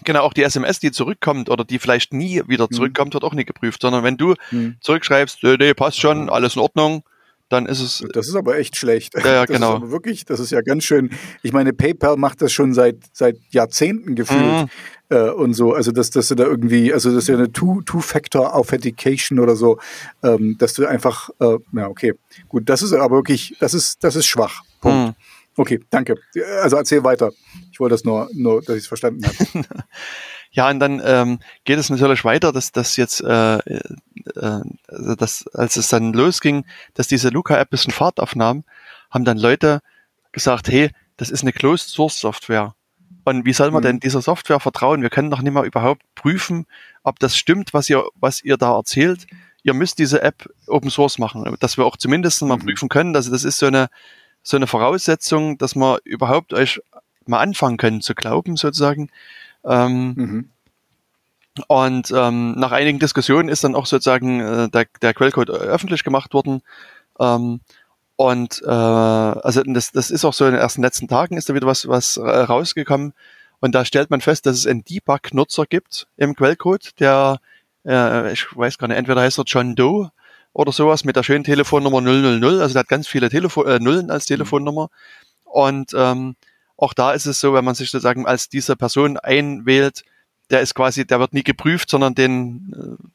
Genau, auch die SMS, die zurückkommt oder die vielleicht nie wieder mhm. zurückkommt, wird auch nicht geprüft, sondern wenn du mhm. zurückschreibst, nee, nee, passt schon, alles in Ordnung, dann ist es. Das ist aber echt schlecht. Ja, ja genau. Ist wirklich, das ist ja ganz schön. Ich meine, PayPal macht das schon seit, seit Jahrzehnten gefühlt mhm. Äh, und so. Also, dass, dass du da irgendwie, also das ist ja eine Two-Factor-Authentication oder so, ähm, dass du einfach, äh, ja, okay. Gut, das ist aber wirklich, das ist, das ist schwach. Punkt. Mhm. Okay, danke. Also erzähl weiter. Ich wollte das nur, nur dass ich es verstanden habe. ja, und dann ähm, geht es natürlich weiter, dass das jetzt, äh, äh, also dass, als es dann losging, dass diese Luca-App bisschen Fahrt aufnahm, haben dann Leute gesagt, hey, das ist eine Closed Source Software. Und wie soll man mhm. denn dieser Software vertrauen? Wir können doch nicht mal überhaupt prüfen, ob das stimmt, was ihr, was ihr da erzählt. Ihr müsst diese App Open Source machen, dass wir auch zumindest mal mhm. prüfen können. Also das ist so eine, so eine Voraussetzung, dass man überhaupt euch mal anfangen können zu glauben, sozusagen. Ähm, mhm. Und ähm, nach einigen Diskussionen ist dann auch sozusagen äh, der, der Quellcode öffentlich gemacht worden. Ähm, und äh, also das, das ist auch so in den ersten letzten Tagen ist da wieder was, was äh, rausgekommen. Und da stellt man fest, dass es einen Debug-Nutzer gibt im Quellcode, der, äh, ich weiß gar nicht, entweder heißt er John Doe oder sowas mit der schönen Telefonnummer 000. Also der hat ganz viele Telefon äh, Nullen als mhm. Telefonnummer. Und ähm, auch da ist es so, wenn man sich sozusagen als diese Person einwählt, der ist quasi, der wird nie geprüft, sondern den, äh,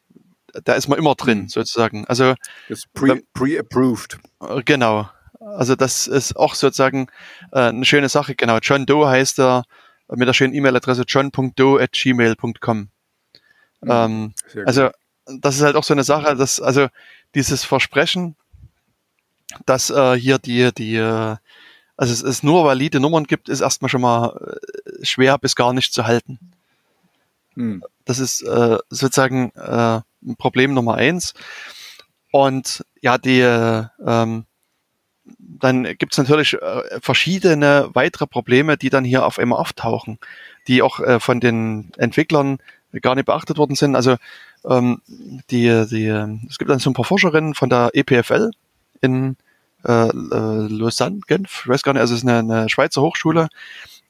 da ist man immer drin, mhm. sozusagen. Also ist pre-approved. Pre genau. Also das ist auch sozusagen äh, eine schöne Sache. Genau. John Doe heißt er mit der schönen E-Mail-Adresse john.doe at gmail.com. Mhm. Ähm, also das ist halt auch so eine Sache, dass also dieses Versprechen, dass äh, hier die, die, äh, also es, es nur valide Nummern gibt, ist erstmal schon mal äh, schwer bis gar nicht zu halten. Hm. Das ist äh, sozusagen äh, Problem Nummer eins. Und ja, die, äh, ähm, dann gibt es natürlich äh, verschiedene weitere Probleme, die dann hier auf einmal auftauchen, die auch äh, von den Entwicklern gar nicht beachtet worden sind. Also ähm, die, die, es gibt dann so ein paar Forscherinnen von der EPFL in äh, äh, Lausanne, Genf, ich weiß gar nicht, also es ist eine, eine Schweizer Hochschule,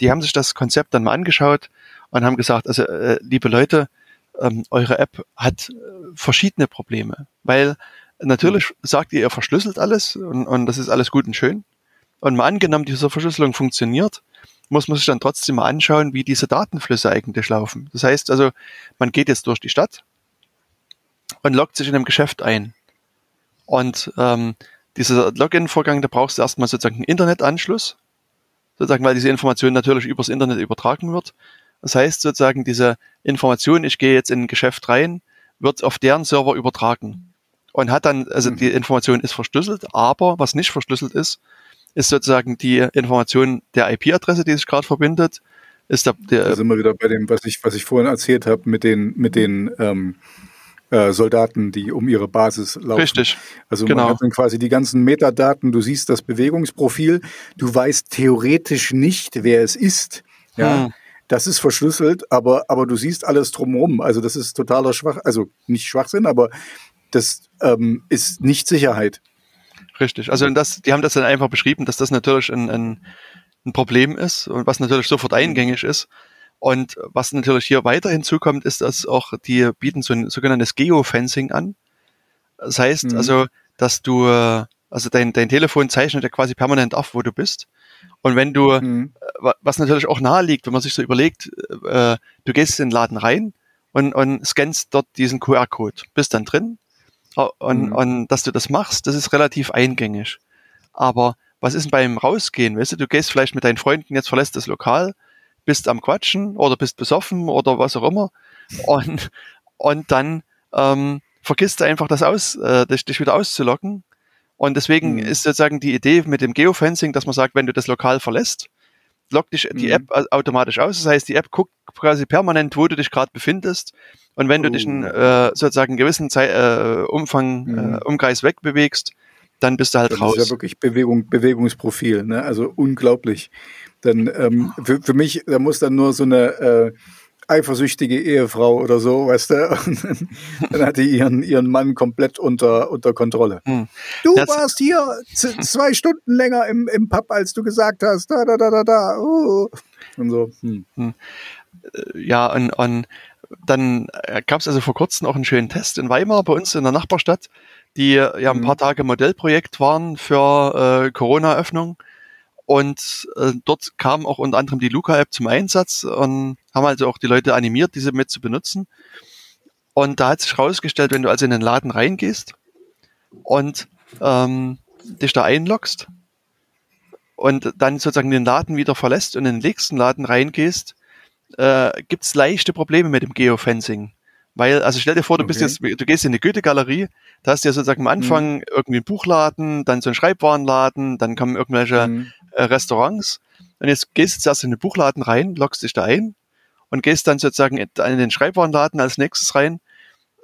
die haben sich das Konzept dann mal angeschaut und haben gesagt, also äh, liebe Leute, ähm, eure App hat äh, verschiedene Probleme, weil natürlich sagt ihr, ihr verschlüsselt alles und, und das ist alles gut und schön. Und mal angenommen, diese Verschlüsselung funktioniert, muss man sich dann trotzdem mal anschauen, wie diese Datenflüsse eigentlich laufen. Das heißt also, man geht jetzt durch die Stadt und loggt sich in einem Geschäft ein. Und ähm, dieser Login-Vorgang, da brauchst du erstmal sozusagen einen Internetanschluss, sozusagen, weil diese Information natürlich übers Internet übertragen wird. Das heißt sozusagen, diese Information, ich gehe jetzt in ein Geschäft rein, wird auf deren Server übertragen. Und hat dann, also die Information ist verschlüsselt, aber was nicht verschlüsselt ist, ist sozusagen die Information der IP-Adresse, die sich gerade verbindet. Ist der, der da sind wir wieder bei dem, was ich, was ich vorhin erzählt habe, mit den, mit den ähm, äh, Soldaten, die um ihre Basis laufen. Richtig. Also genau. man hat dann quasi die ganzen Metadaten, du siehst das Bewegungsprofil, du weißt theoretisch nicht, wer es ist. Ja. Hm. Das ist verschlüsselt, aber, aber du siehst alles drumherum. Also das ist totaler Schwach, also nicht Schwachsinn, aber das ähm, ist nicht Sicherheit. Richtig. Also das, die haben das dann einfach beschrieben, dass das natürlich ein, ein, ein Problem ist und was natürlich sofort eingängig ist. Und was natürlich hier weiter hinzukommt, ist, dass auch die bieten so ein sogenanntes Geofencing an. Das heißt mhm. also, dass du, also dein, dein Telefon zeichnet ja quasi permanent auf, wo du bist. Und wenn du, mhm. was natürlich auch nahe liegt, wenn man sich so überlegt, äh, du gehst in den Laden rein und, und scannst dort diesen QR-Code, bist dann drin. Und, mhm. und dass du das machst, das ist relativ eingängig. Aber was ist denn beim Rausgehen? Weißt du, du gehst vielleicht mit deinen Freunden, jetzt verlässt das Lokal, bist am Quatschen oder bist besoffen oder was auch immer. Und, und dann ähm, vergisst du einfach das aus, äh, dich, dich wieder auszulocken. Und deswegen mhm. ist sozusagen die Idee mit dem Geofencing, dass man sagt, wenn du das Lokal verlässt, lockt dich die mhm. App automatisch aus. Das heißt, die App guckt quasi permanent, wo du dich gerade befindest. Und wenn oh. du dich einen, oh. äh, sozusagen einen gewissen Zeit, äh, Umfang, mhm. äh, Umkreis wegbewegst, dann bist du halt das raus. Das ist ja wirklich Bewegung, Bewegungsprofil, ne? Also unglaublich. Dann ähm, für, für mich, da muss dann nur so eine äh, eifersüchtige Ehefrau oder so, weißt du, und dann, dann hat die ihren, ihren Mann komplett unter, unter Kontrolle. Hm. Du das warst hier zwei Stunden länger im, im Pub, als du gesagt hast, da, da, da, da, da, uh. und so. Hm. Hm. ja, und, und dann äh, gab es also vor kurzem auch einen schönen Test in Weimar bei uns in der Nachbarstadt, die ja ein mhm. paar Tage Modellprojekt waren für äh, Corona-Öffnung. Und äh, dort kam auch unter anderem die Luca-App zum Einsatz und haben also auch die Leute animiert, diese mit zu benutzen. Und da hat sich herausgestellt, wenn du also in den Laden reingehst und ähm, dich da einloggst und dann sozusagen den Laden wieder verlässt und in den nächsten Laden reingehst, äh, gibt es leichte Probleme mit dem Geofencing. Weil, also stell dir vor, du okay. bist jetzt, du gehst in eine Goethe-Galerie, da hast du ja sozusagen am Anfang mhm. irgendwie einen Buchladen, dann so einen Schreibwarenladen, dann kommen irgendwelche mhm. Äh, Restaurants. Und jetzt gehst du zuerst in den Buchladen rein, loggst dich da ein und gehst dann sozusagen in den Schreibwarenladen als nächstes rein,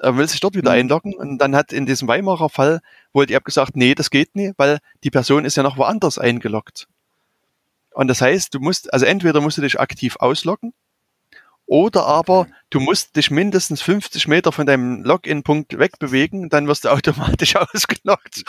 äh, willst dich dort wieder mhm. einloggen und dann hat in diesem Weimarer Fall wohl die App gesagt, nee, das geht nicht, weil die Person ist ja noch woanders eingeloggt. Und das heißt, du musst, also entweder musst du dich aktiv ausloggen oder aber du musst dich mindestens 50 Meter von deinem Login-Punkt wegbewegen, dann wirst du automatisch ausgeloggt.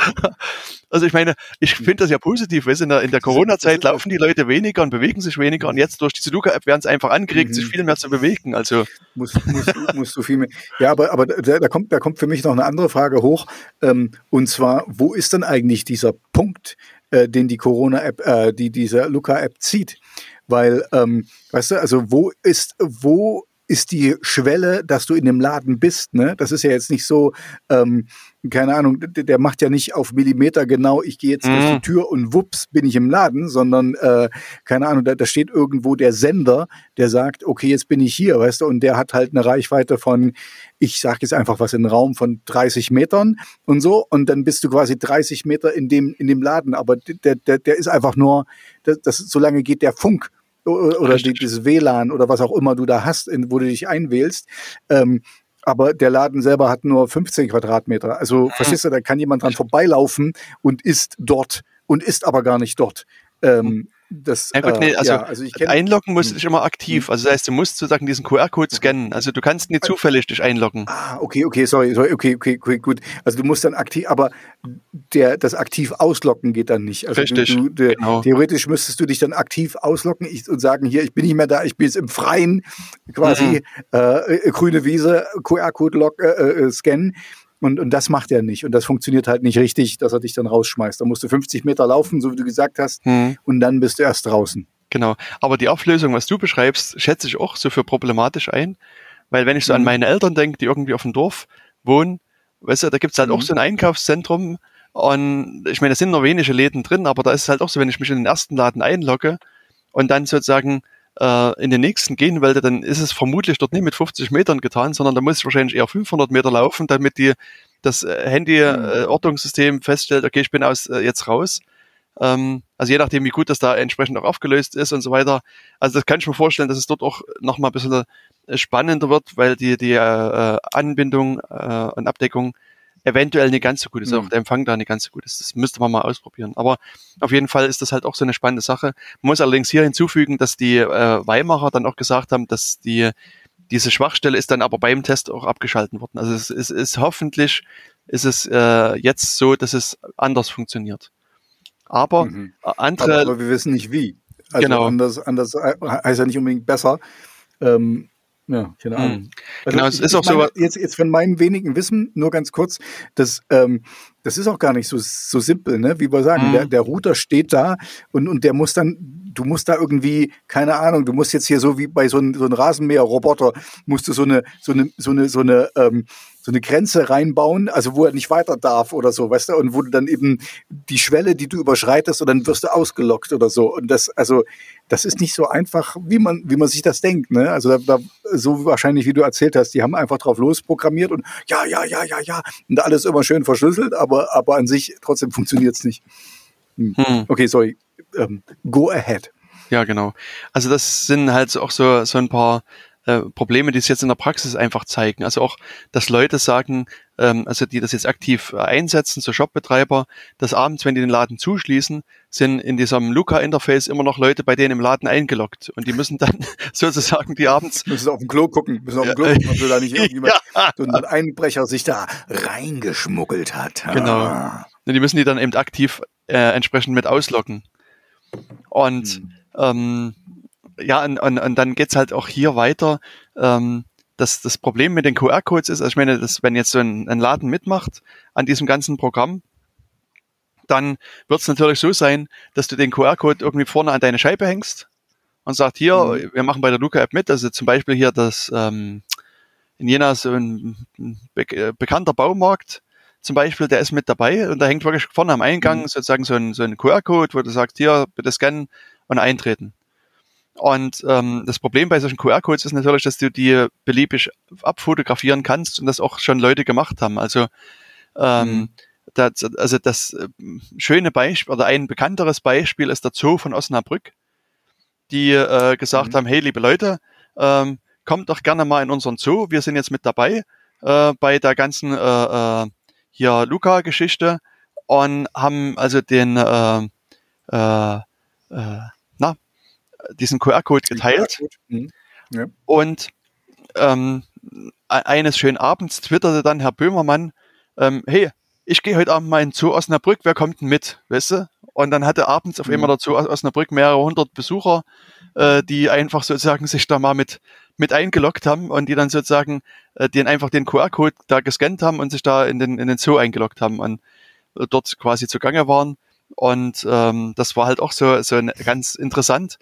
Also ich meine, ich finde das ja positiv. Weißt, in der, in der Corona-Zeit laufen die Leute weniger und bewegen sich weniger und jetzt durch diese Luca-App werden sie einfach angeregt, mhm. sich viel mehr zu bewegen. Also muss, muss, musst du viel mehr. Ja, aber, aber da, da, kommt, da kommt für mich noch eine andere Frage hoch. Ähm, und zwar, wo ist denn eigentlich dieser Punkt, äh, den die Corona-App, äh, die diese Luca-App zieht? Weil, ähm, weißt du, also wo ist, wo ist die Schwelle, dass du in dem Laden bist. Ne? Das ist ja jetzt nicht so, ähm, keine Ahnung, der, macht ja nicht auf Millimeter genau, ich gehe jetzt mhm. durch die mhm. Tür und wups, bin ich im Laden, sondern, äh, keine Ahnung, da, da steht irgendwo der Sender, der sagt, okay, jetzt bin ich hier, weißt du, und der hat halt eine Reichweite von, ich sage jetzt einfach was in den Raum von 30 Metern und so, und dann bist du quasi 30 Meter in dem, in dem Laden, aber der, der, der ist einfach nur, das, das, so lange geht der Funk oder die, dieses WLAN oder was auch immer du da hast, in, wo du dich einwählst. Ähm, aber der Laden selber hat nur 15 Quadratmeter. Also, mhm. verstehst du, da kann jemand dran vorbeilaufen und ist dort und ist aber gar nicht dort. Ähm, das, ja, gut, nee, also, ja, also einloggen musst du hm. dich immer aktiv. Hm. Also das heißt, du musst sozusagen diesen QR-Code scannen. Also du kannst nicht zufällig dich einloggen. Ah, okay, okay, sorry, sorry, okay, okay, okay, gut. Also du musst dann aktiv, aber der, das aktiv ausloggen geht dann nicht. Also Richtig, du, du, genau. Theoretisch müsstest du dich dann aktiv ausloggen und sagen, hier, ich bin nicht mehr da, ich bin jetzt im Freien, quasi mhm. äh, grüne Wiese, QR-Code äh, äh, scannen. Und, und das macht er nicht. Und das funktioniert halt nicht richtig, dass er dich dann rausschmeißt. Da musst du 50 Meter laufen, so wie du gesagt hast, hm. und dann bist du erst draußen. Genau. Aber die Auflösung, was du beschreibst, schätze ich auch so für problematisch ein. Weil wenn ich so mhm. an meine Eltern denke, die irgendwie auf dem Dorf wohnen, weißt du, da gibt's halt mhm. auch so ein Einkaufszentrum. Und ich meine, da sind noch wenige Läden drin, aber da ist es halt auch so, wenn ich mich in den ersten Laden einlogge und dann sozusagen äh, in den nächsten gehen wollte, dann ist es vermutlich dort nicht mit 50 Metern getan, sondern da muss ich wahrscheinlich eher 500 Meter laufen, damit die das äh, Handy-Ortungssystem mhm. äh, feststellt, okay, ich bin aus äh, jetzt raus. Ähm, also je nachdem, wie gut das da entsprechend auch aufgelöst ist und so weiter. Also das kann ich mir vorstellen, dass es dort auch nochmal ein bisschen äh, spannender wird, weil die, die äh, Anbindung äh, und Abdeckung eventuell nicht ganz so gut ist, mhm. auch der Empfang da nicht ganz so gut ist. Das müsste man mal ausprobieren. Aber auf jeden Fall ist das halt auch so eine spannende Sache. Man muss allerdings hier hinzufügen, dass die äh, Weimarer dann auch gesagt haben, dass die diese Schwachstelle ist dann aber beim Test auch abgeschalten worden. Also es ist, ist hoffentlich ist es äh, jetzt so, dass es anders funktioniert. Aber mhm. andere. Aber, aber, wir wissen nicht wie. Also genau. anders, anders heißt ja nicht unbedingt besser. Ähm, ja, keine hm. Ahnung. Also genau, es ist auch meine, so. Jetzt, jetzt von meinem wenigen Wissen, nur ganz kurz, das, ähm, das ist auch gar nicht so, so simpel, ne? Wie wir sagen, mhm. der, der Router steht da und, und der muss dann, du musst da irgendwie, keine Ahnung, du musst jetzt hier so wie bei so einem so ein Rasenmäher-Roboter, musst du so eine, so eine, so eine, so eine, ähm, so eine Grenze reinbauen, also wo er nicht weiter darf oder so, weißt du, und wo du dann eben die Schwelle, die du überschreitest, und dann wirst du ausgelockt oder so. Und das, also, das ist nicht so einfach, wie man, wie man sich das denkt, ne? Also da, da, so wahrscheinlich, wie du erzählt hast, die haben einfach drauf losprogrammiert und ja, ja, ja, ja, ja, und alles immer schön verschlüsselt, aber, aber an sich trotzdem funktioniert es nicht. Hm. Hm. Okay, sorry. Ähm, go ahead. Ja, genau. Also das sind halt auch so, so ein paar äh, Probleme, die es jetzt in der Praxis einfach zeigen. Also auch, dass Leute sagen, ähm, also die das jetzt aktiv äh, einsetzen, so Shopbetreiber, dass abends, wenn die den Laden zuschließen, sind in diesem Luca-Interface immer noch Leute bei denen im Laden eingeloggt. Und die müssen dann sozusagen die abends. Müssen auf dem Klo gucken, müssen auf dem Klo gucken, ob da nicht irgendjemand, ja. so ein Einbrecher sich da reingeschmuggelt hat. Genau. Ah. Und die müssen die dann eben aktiv äh, entsprechend mit ausloggen. Und hm. ähm, ja, und, und, und dann geht's halt auch hier weiter. Ähm, das, das Problem mit den QR-Codes ist, also ich meine, dass, wenn jetzt so ein, ein Laden mitmacht an diesem ganzen Programm, dann wird es natürlich so sein, dass du den QR-Code irgendwie vorne an deine Scheibe hängst und sagst, hier, mhm. wir machen bei der Luca-App mit, also zum Beispiel hier das ähm, in Jena so ein be äh, bekannter Baumarkt zum Beispiel, der ist mit dabei und da hängt wirklich vorne am Eingang mhm. sozusagen so ein, so ein QR-Code, wo du sagst, hier, bitte scannen und eintreten. Und ähm, das Problem bei solchen QR-Codes ist natürlich, dass du die beliebig abfotografieren kannst und das auch schon Leute gemacht haben. Also ähm, mhm. das, also das äh, schöne Beispiel oder ein bekannteres Beispiel ist der Zoo von Osnabrück, die äh, gesagt mhm. haben, hey liebe Leute, ähm, kommt doch gerne mal in unseren Zoo, wir sind jetzt mit dabei äh, bei der ganzen äh, äh, hier Luca-Geschichte und haben also den äh, äh, äh, diesen QR-Code geteilt. Mhm. ja. Und ähm, e-, eines schönen Abends twitterte dann Herr Böhmermann, ähm, hey, ich gehe heute Abend mal in Zoo Osnabrück, wer kommt denn mit? Weißt du? Und dann hatte abends auf mhm. einmal der Zoo Osnabrück mehrere hundert Besucher, äh, die einfach sozusagen sich da mal mit, mit eingeloggt haben und die dann sozusagen äh, den einfach den QR-Code da gescannt haben und sich da in den, in den Zoo eingeloggt haben und äh, dort quasi zugange waren. Und ähm, das war halt auch so, so ein, ganz interessant.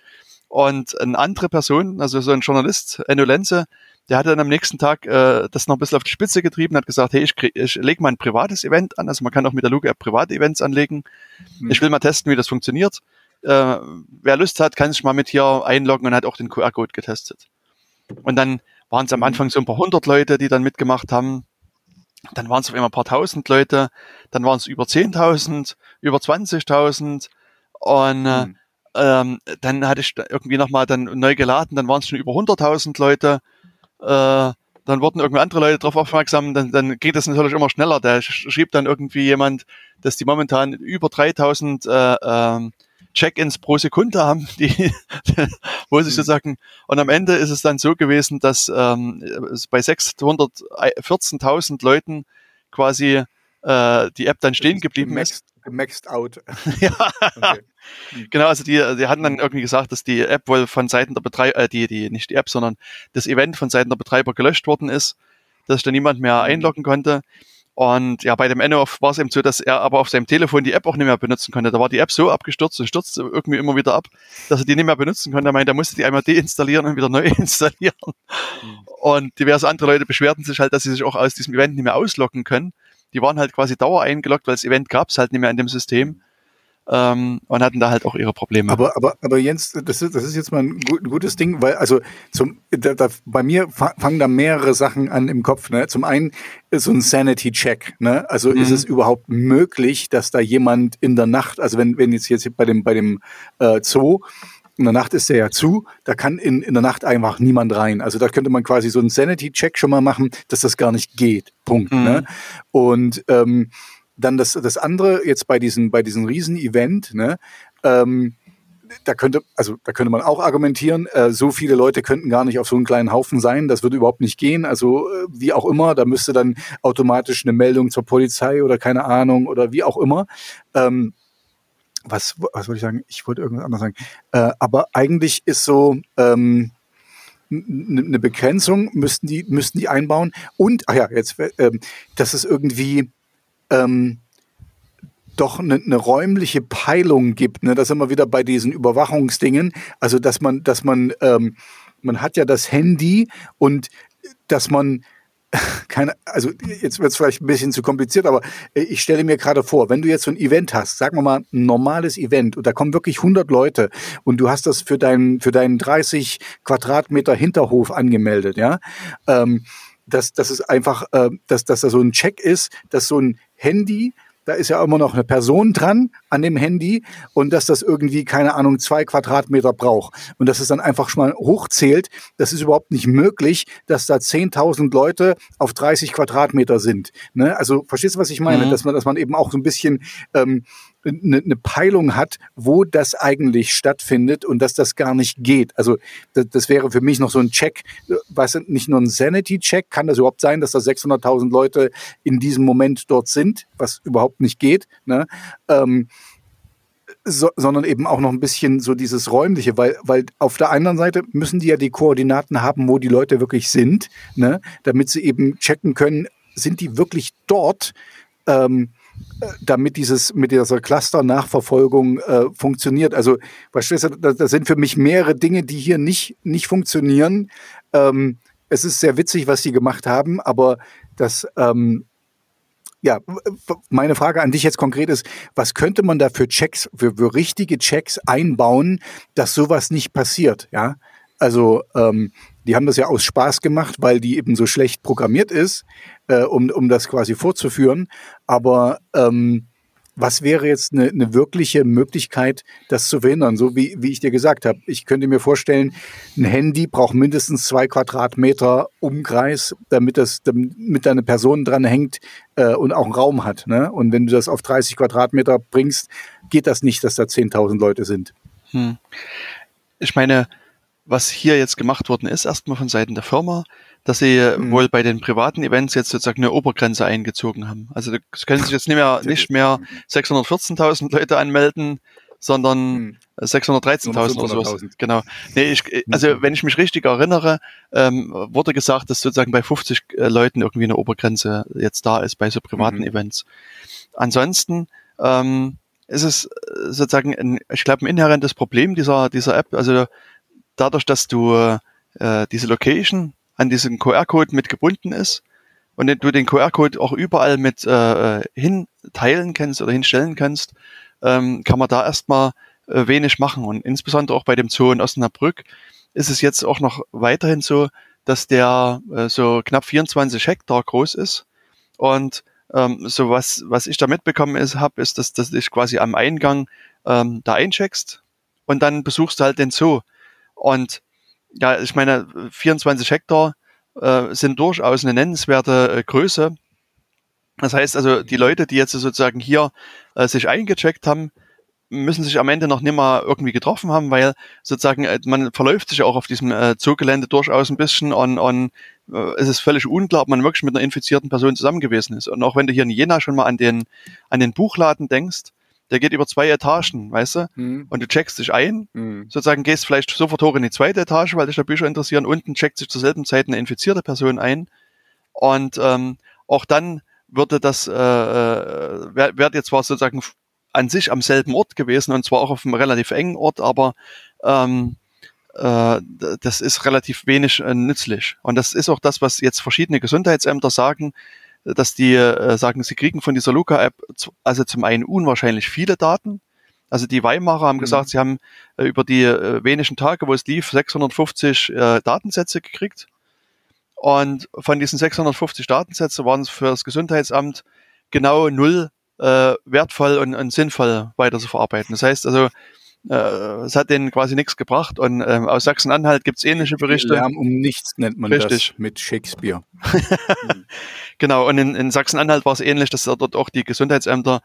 Und eine andere Person, also so ein Journalist, Enno Lenze, der hat dann am nächsten Tag äh, das noch ein bisschen auf die Spitze getrieben, hat gesagt, hey, ich, ich lege mal ein privates Event an, also man kann auch mit der Luke App private Events anlegen. Mhm. Ich will mal testen, wie das funktioniert. Äh, wer Lust hat, kann sich mal mit hier einloggen und hat auch den QR-Code getestet. Und dann waren es am mhm. Anfang so ein paar hundert Leute, die dann mitgemacht haben. Dann waren es auf einmal ein paar tausend Leute, dann waren es über 10.000, über 20.000 und äh, mhm ähm, dann hatte ich irgendwie nochmal dann neu geladen, dann waren es schon über 100.000 Leute. Äh, dann wurden irgendwie andere Leute darauf aufmerksam, dann, dann geht das natürlich immer schneller. Da schrieb dann irgendwie jemand, dass die momentan über 3000 äh, äh, Check-ins pro Sekunde haben, die, wo sich mhm. sozusagen, und am Ende ist es dann so gewesen, dass ähm, bei 614.000 Leuten quasi äh, die App dann stehen geblieben ist. Maxed out. ja. Okay. Genau, also die, die hatten dann irgendwie gesagt, dass die App wohl von Seiten der Betreiber, äh, die, die, nicht die App, sondern das Event von Seiten der Betreiber gelöscht worden ist, dass sich da niemand mehr mhm. einloggen konnte. Und ja, bei dem Enno war es eben so, dass er aber auf seinem Telefon die App auch nicht mehr benutzen konnte. Da war die App so abgestürzt und stürzte irgendwie immer wieder ab, dass er die nicht mehr benutzen konnte. Er meinte, er musste die einmal deinstallieren und wieder neu installieren. Mhm. Und diverse andere Leute beschwerten sich halt, dass sie sich auch aus diesem Event nicht mehr ausloggen können. Die waren halt quasi dauer eingeloggt, weil das Event gab es halt nicht mehr in dem System ähm, und hatten da halt auch ihre Probleme. Aber, aber, aber Jens, das ist, das ist jetzt mal ein, gut, ein gutes Ding, weil also zum, da, da, bei mir fangen da mehrere Sachen an im Kopf. Ne? Zum einen ist so ein Sanity-Check. Ne? Also mhm. ist es überhaupt möglich, dass da jemand in der Nacht, also wenn, wenn jetzt jetzt bei dem bei dem äh, Zoo in der Nacht ist der ja zu, da kann in, in der Nacht einfach niemand rein. Also da könnte man quasi so einen Sanity-Check schon mal machen, dass das gar nicht geht. Punkt. Mhm. Ne? Und ähm, dann das, das andere jetzt bei diesem, bei diesem Riesen-Event, ne, ähm, da könnte, also da könnte man auch argumentieren, äh, so viele Leute könnten gar nicht auf so einen kleinen Haufen sein, das würde überhaupt nicht gehen. Also äh, wie auch immer, da müsste dann automatisch eine Meldung zur Polizei oder keine Ahnung oder wie auch immer. Ähm, was, was wollte ich sagen? Ich wollte irgendwas anderes sagen. Äh, aber eigentlich ist so, ähm, eine Begrenzung müssten die müssten die einbauen und ach ja jetzt ähm, dass es irgendwie ähm, doch eine, eine räumliche Peilung gibt. Ne? Das wir wieder bei diesen Überwachungsdingen. Also dass man, dass man, ähm, man hat ja das Handy und dass man keine, also jetzt wird es vielleicht ein bisschen zu kompliziert, aber ich stelle mir gerade vor, wenn du jetzt so ein Event hast, sagen wir mal ein normales Event und da kommen wirklich 100 Leute und du hast das für deinen für deinen 30 Quadratmeter Hinterhof angemeldet, ja, ähm, dass, dass es einfach, äh, dass, dass da so ein Check ist, dass so ein Handy da ist ja immer noch eine Person dran an dem Handy und dass das irgendwie, keine Ahnung, zwei Quadratmeter braucht. Und dass es dann einfach schon mal hochzählt, das ist überhaupt nicht möglich, dass da 10.000 Leute auf 30 Quadratmeter sind. Ne? Also verstehst du, was ich meine? Mhm. Dass, man, dass man eben auch so ein bisschen ähm, eine, eine Peilung hat, wo das eigentlich stattfindet und dass das gar nicht geht. Also das, das wäre für mich noch so ein Check, was nicht nur ein Sanity-Check, kann das überhaupt sein, dass da 600.000 Leute in diesem Moment dort sind, was überhaupt nicht geht. Ne? Ähm, so, sondern eben auch noch ein bisschen so dieses räumliche, weil, weil auf der anderen Seite müssen die ja die Koordinaten haben, wo die Leute wirklich sind, ne, damit sie eben checken können, sind die wirklich dort, ähm, damit dieses mit dieser Cluster-Nachverfolgung äh, funktioniert. Also, verstehst du, das, das sind für mich mehrere Dinge, die hier nicht, nicht funktionieren. Ähm, es ist sehr witzig, was sie gemacht haben, aber das, ähm, ja, meine Frage an dich jetzt konkret ist, was könnte man da für Checks, für, für richtige Checks einbauen, dass sowas nicht passiert, ja? Also, ähm, die haben das ja aus Spaß gemacht, weil die eben so schlecht programmiert ist, äh, um, um das quasi vorzuführen. Aber ähm, was wäre jetzt eine, eine wirkliche Möglichkeit, das zu verhindern? So wie, wie ich dir gesagt habe. Ich könnte mir vorstellen, ein Handy braucht mindestens zwei Quadratmeter Umkreis, damit das, damit da Person dran hängt äh, und auch einen Raum hat. Ne? Und wenn du das auf 30 Quadratmeter bringst, geht das nicht, dass da 10.000 Leute sind. Hm. Ich meine, was hier jetzt gemacht worden ist, erstmal von Seiten der Firma, dass sie mhm. wohl bei den privaten Events jetzt sozusagen eine Obergrenze eingezogen haben. Also da können sich jetzt nicht mehr, nicht mehr 614.000 Leute anmelden, sondern mhm. 613.000 oder sowas. Genau. Nee, ich, also mhm. wenn ich mich richtig erinnere, ähm, wurde gesagt, dass sozusagen bei 50 äh, Leuten irgendwie eine Obergrenze jetzt da ist bei so privaten mhm. Events. Ansonsten ähm, ist es äh, sozusagen, ein, ich glaube, ein inhärentes Problem dieser, dieser App. Also dadurch, dass du äh, diese Location an diesen QR-Code mit gebunden ist und du den QR-Code auch überall mit äh, hinteilen kannst oder hinstellen kannst, ähm, kann man da erstmal äh, wenig machen. Und insbesondere auch bei dem Zoo in Osnabrück ist es jetzt auch noch weiterhin so, dass der äh, so knapp 24 Hektar groß ist. Und ähm, so was, was ich da mitbekommen ist, habe, ist, dass, dass dich quasi am Eingang ähm, da eincheckst und dann besuchst du halt den Zoo. Und ja, ich meine, 24 Hektar äh, sind durchaus eine nennenswerte äh, Größe. Das heißt also, die Leute, die jetzt sozusagen hier äh, sich eingecheckt haben, müssen sich am Ende noch nicht mal irgendwie getroffen haben, weil sozusagen äh, man verläuft sich auch auf diesem äh, Zoogelände durchaus ein bisschen und, und äh, es ist völlig unklar, ob man wirklich mit einer infizierten Person zusammen gewesen ist. Und auch wenn du hier in Jena schon mal an den, an den Buchladen denkst, der geht über zwei Etagen, weißt du? Mhm. Und du checkst dich ein, mhm. sozusagen gehst vielleicht sofort hoch in die zweite Etage, weil dich da Bücher interessieren. Unten checkt sich zur selben Zeit eine infizierte Person ein. Und ähm, auch dann würde das, äh, äh wäre wär jetzt zwar sozusagen an sich am selben Ort gewesen und zwar auch auf einem relativ engen Ort, aber ähm, äh, das ist relativ wenig äh, nützlich. Und das ist auch das, was jetzt verschiedene Gesundheitsämter sagen, dass die äh, sagen, sie kriegen von dieser Luca-App also zum einen unwahrscheinlich viele Daten. Also die Weimarer haben mhm. gesagt, sie haben äh, über die äh, wenigen Tage, wo es lief, 650 äh, Datensätze gekriegt. Und von diesen 650 Datensätzen waren es für das Gesundheitsamt genau null äh, wertvoll und, und sinnvoll weiter zu verarbeiten. Das heißt also, es hat denen quasi nichts gebracht. Und ähm, aus Sachsen-Anhalt gibt es ähnliche Berichte. Lärm um nichts nennt man Richtig. das mit Shakespeare. genau, und in, in Sachsen-Anhalt war es ähnlich, dass dort auch die Gesundheitsämter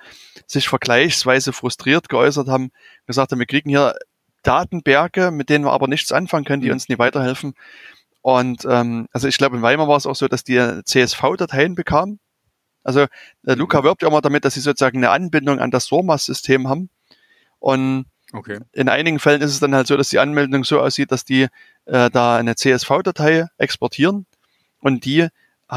sich vergleichsweise frustriert geäußert haben, gesagt haben, wir kriegen hier Datenberge, mit denen wir aber nichts anfangen können, die mhm. uns nie weiterhelfen. Und ähm, also ich glaube, in Weimar war es auch so, dass die CSV-Dateien bekamen. Also äh, Luca wirbt ja immer damit, dass sie sozusagen eine Anbindung an das SORMAS-System haben. Und Okay. In einigen Fällen ist es dann halt so, dass die Anmeldung so aussieht, dass die äh, da eine CSV-Datei exportieren und die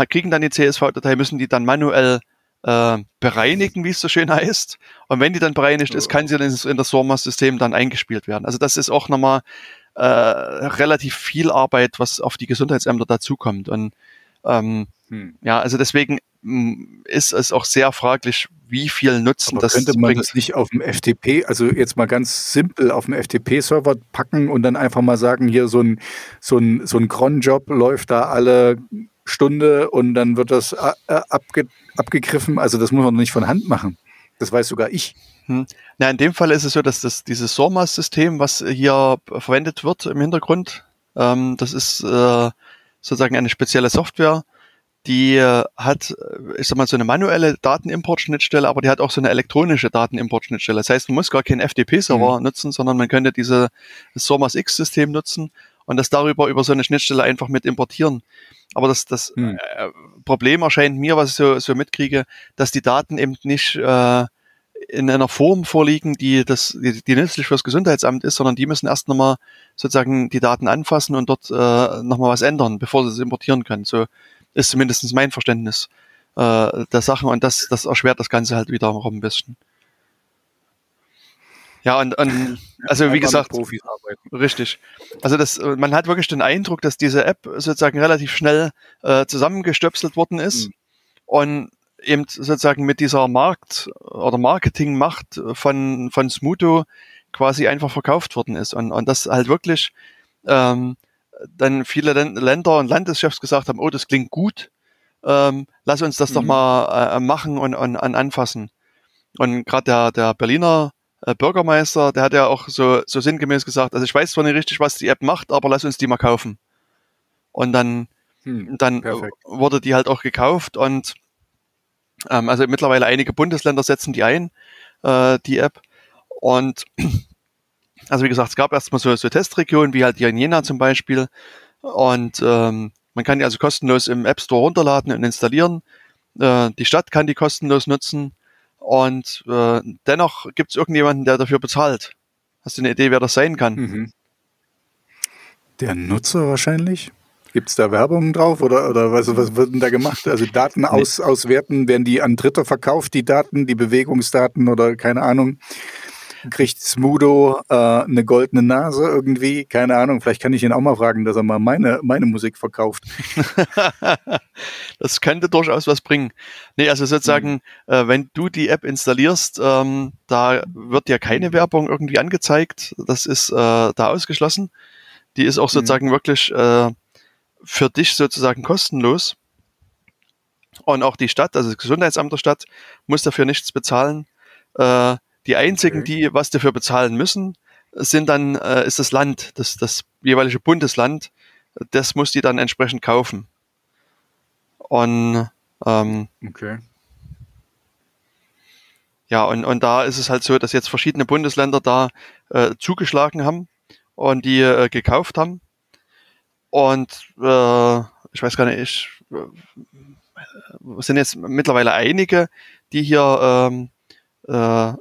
kriegen dann die CSV-Datei, müssen die dann manuell äh, bereinigen, wie es so schön heißt. Und wenn die dann bereinigt ist, kann sie dann in das SORMAS-System dann eingespielt werden. Also das ist auch nochmal äh, relativ viel Arbeit, was auf die Gesundheitsämter dazukommt. Und ähm, hm. ja, also deswegen ist es auch sehr fraglich, wie viel Nutzen Aber das könnte man bringt. das nicht auf dem FTP, also jetzt mal ganz simpel auf dem FTP-Server packen und dann einfach mal sagen, hier so ein, so ein, so ein Cron-Job läuft da alle Stunde und dann wird das äh, äh, abge, abgegriffen. Also das muss man nicht von Hand machen. Das weiß sogar ich. Hm. Na, in dem Fall ist es so, dass das, dieses SORMAS-System, was hier verwendet wird im Hintergrund, ähm, das ist äh, sozusagen eine spezielle Software, die äh, hat, äh, ich sag mal, so eine manuelle Datenimportschnittstelle, aber die hat auch so eine elektronische Datenimportschnittstelle. Das heißt, man muss gar keinen FTP-Server mhm. nutzen, sondern man könnte diese SORMAS X-System nutzen und das darüber über so eine Schnittstelle einfach mit importieren. Aber das, das mhm. äh, Problem erscheint mir, was ich so, so mitkriege, dass die Daten eben nicht äh, in einer Form vorliegen, die das, die, die nützlich fürs Gesundheitsamt ist, sondern die müssen erst nochmal sozusagen die Daten anfassen und dort äh, nochmal was ändern, bevor sie es importieren können. So ist zumindest mein Verständnis äh, der Sachen und das, das erschwert das Ganze halt wiederum ein bisschen. Ja, und, und also wie gesagt, richtig. Also das, man hat wirklich den Eindruck, dass diese App sozusagen relativ schnell äh, zusammengestöpselt worden ist mhm. und eben sozusagen mit dieser Markt- oder Marketingmacht von, von Smuto quasi einfach verkauft worden ist. Und, und das halt wirklich ähm, dann viele Länder und Landeschefs gesagt haben, oh, das klingt gut, ähm, lass uns das mhm. doch mal äh, machen und, und, und anfassen. Und gerade der, der Berliner äh, Bürgermeister, der hat ja auch so, so sinngemäß gesagt, also ich weiß zwar nicht richtig, was die App macht, aber lass uns die mal kaufen. Und dann, hm, dann perfekt. wurde die halt auch gekauft und ähm, also mittlerweile einige Bundesländer setzen die ein, äh, die App. Und also wie gesagt, es gab erstmal so, so Testregionen, wie halt hier in Jena zum Beispiel. Und ähm, man kann die also kostenlos im App Store runterladen und installieren. Äh, die Stadt kann die kostenlos nutzen. Und äh, dennoch gibt es irgendjemanden, der dafür bezahlt. Hast du eine Idee, wer das sein kann? Mhm. Der Nutzer wahrscheinlich? Gibt es da Werbung drauf oder, oder was, was wird denn da gemacht? Also Daten aus, auswerten, werden die an Dritter verkauft, die Daten, die Bewegungsdaten oder keine Ahnung? Kriegt Smudo äh, eine goldene Nase irgendwie? Keine Ahnung, vielleicht kann ich ihn auch mal fragen, dass er mal meine, meine Musik verkauft. das könnte durchaus was bringen. Nee, also sozusagen, mhm. äh, wenn du die App installierst, ähm, da wird ja keine Werbung irgendwie angezeigt. Das ist äh, da ausgeschlossen. Die ist auch mhm. sozusagen mhm. wirklich äh, für dich sozusagen kostenlos. Und auch die Stadt, also das Gesundheitsamt der Stadt, muss dafür nichts bezahlen. Äh, die einzigen, okay. die was dafür bezahlen müssen, sind dann, äh, ist das Land, das, das jeweilige Bundesland. Das muss die dann entsprechend kaufen. Und ähm, okay. Ja, und, und da ist es halt so, dass jetzt verschiedene Bundesländer da äh, zugeschlagen haben und die äh, gekauft haben. Und äh, ich weiß gar nicht, ich, äh, sind jetzt mittlerweile einige, die hier ähm, äh,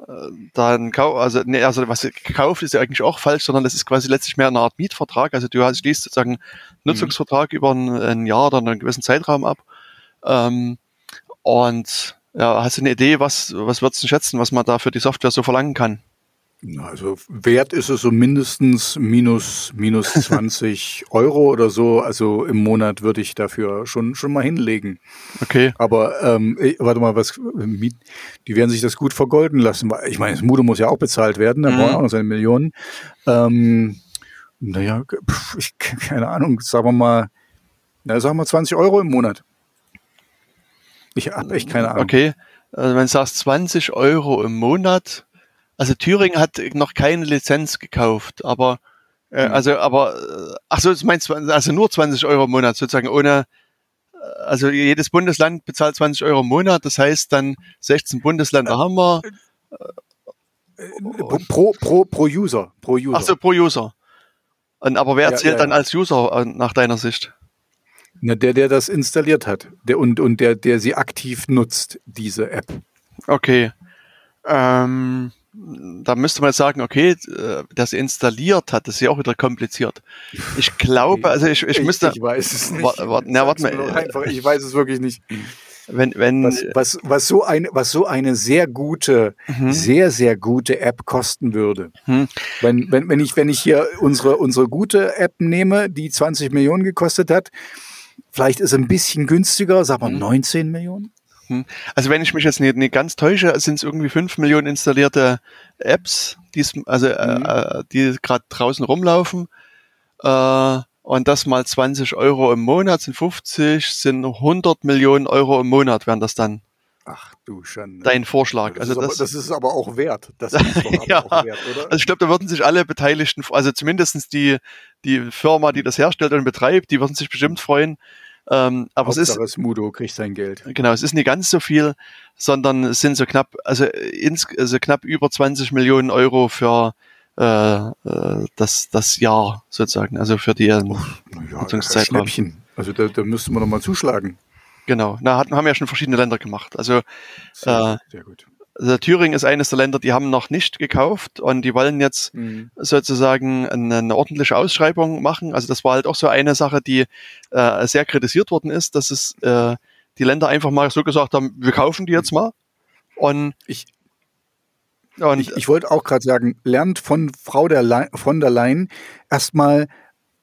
dann also nee, also was gekauft ist ja eigentlich auch falsch, sondern das ist quasi letztlich mehr eine Art Mietvertrag. Also du hast, schließt sozusagen Nutzungsvertrag mhm. über ein, ein, Jahr oder einen gewissen Zeitraum ab. Ähm, und ja, hast du eine Idee, was, was würdest du schätzen, was man da für die Software so verlangen kann? Also wert ist es so mindestens minus, minus 20 Euro oder so. Also im Monat würde ich dafür schon, schon mal hinlegen. Okay. Aber ähm, warte mal, was die werden sich das gut vergolden lassen. Ich meine, das Mude muss ja auch bezahlt werden, da mhm. brauchen wir auch noch seine Millionen. Ähm, naja, ich, keine Ahnung, sagen wir mal, na, sagen wir 20 Euro im Monat. Ich habe echt keine Ahnung. Okay, also wenn du sagst 20 Euro im Monat, also Thüringen hat noch keine Lizenz gekauft, aber äh, mhm. also aber äh, ach so, das meinst du also nur 20 Euro im Monat sozusagen ohne äh, also jedes Bundesland bezahlt 20 Euro im Monat, das heißt dann 16 Bundesländer äh, haben wir. Äh, pro, pro, pro User, pro User. Ach so, pro User. Und, aber wer ja, zählt ja, dann als User nach deiner Sicht? Na, der, der das installiert hat der, und, und der, der sie aktiv nutzt, diese App. Okay. Ähm, da müsste man sagen, okay, äh, das installiert hat, das ist ja auch wieder kompliziert. Ich glaube, also ich, ich, müsste. Ich weiß es nicht. Warte, warte, na, warte mal. Einfach, ich weiß es wirklich nicht. Wenn, wenn, was, was, was, so eine, was so eine sehr gute, mhm. sehr, sehr gute App kosten würde. Mhm. Wenn, wenn, wenn, ich, wenn ich hier unsere, unsere gute App nehme, die 20 Millionen gekostet hat, vielleicht ist es ein bisschen günstiger, sagen wir mhm. 19 Millionen. Hm. Also wenn ich mich jetzt nicht, nicht ganz täusche, sind es irgendwie fünf Millionen installierte Apps, also, äh, mhm. äh, die gerade draußen rumlaufen. Äh, und das mal 20 Euro im Monat sind 50, sind 100 Millionen Euro im Monat wären das dann. Ach du Schande. Dein Vorschlag. Das also das, das, ist aber auch wert. Das ist ja. auch wert, oder? Also ich glaube, da würden sich alle Beteiligten, also zumindestens die, die Firma, die das herstellt und betreibt, die würden sich bestimmt freuen, ähm, aber Hauptsache es ist. Smudo kriegt sein Geld. Genau, es ist nicht ganz so viel, sondern es sind so knapp, also, ins, also knapp über 20 Millionen Euro für äh, äh, das, das Jahr sozusagen, also für die ähm, ja, Schnäppchen. Also da, da müsste man nochmal zuschlagen. Genau, na, hatten, haben ja schon verschiedene Länder gemacht. Also sehr, äh, sehr gut. Also Thüringen ist eines der Länder, die haben noch nicht gekauft und die wollen jetzt mhm. sozusagen eine, eine, ordentliche Ausschreibung machen. Also das war halt auch so eine Sache, die äh, sehr kritisiert worden ist, dass es äh, die Länder einfach mal so gesagt haben, wir kaufen die jetzt mal. Und ich, und ich, ich wollte auch gerade sagen, lernt von Frau der Le von der Leyen erstmal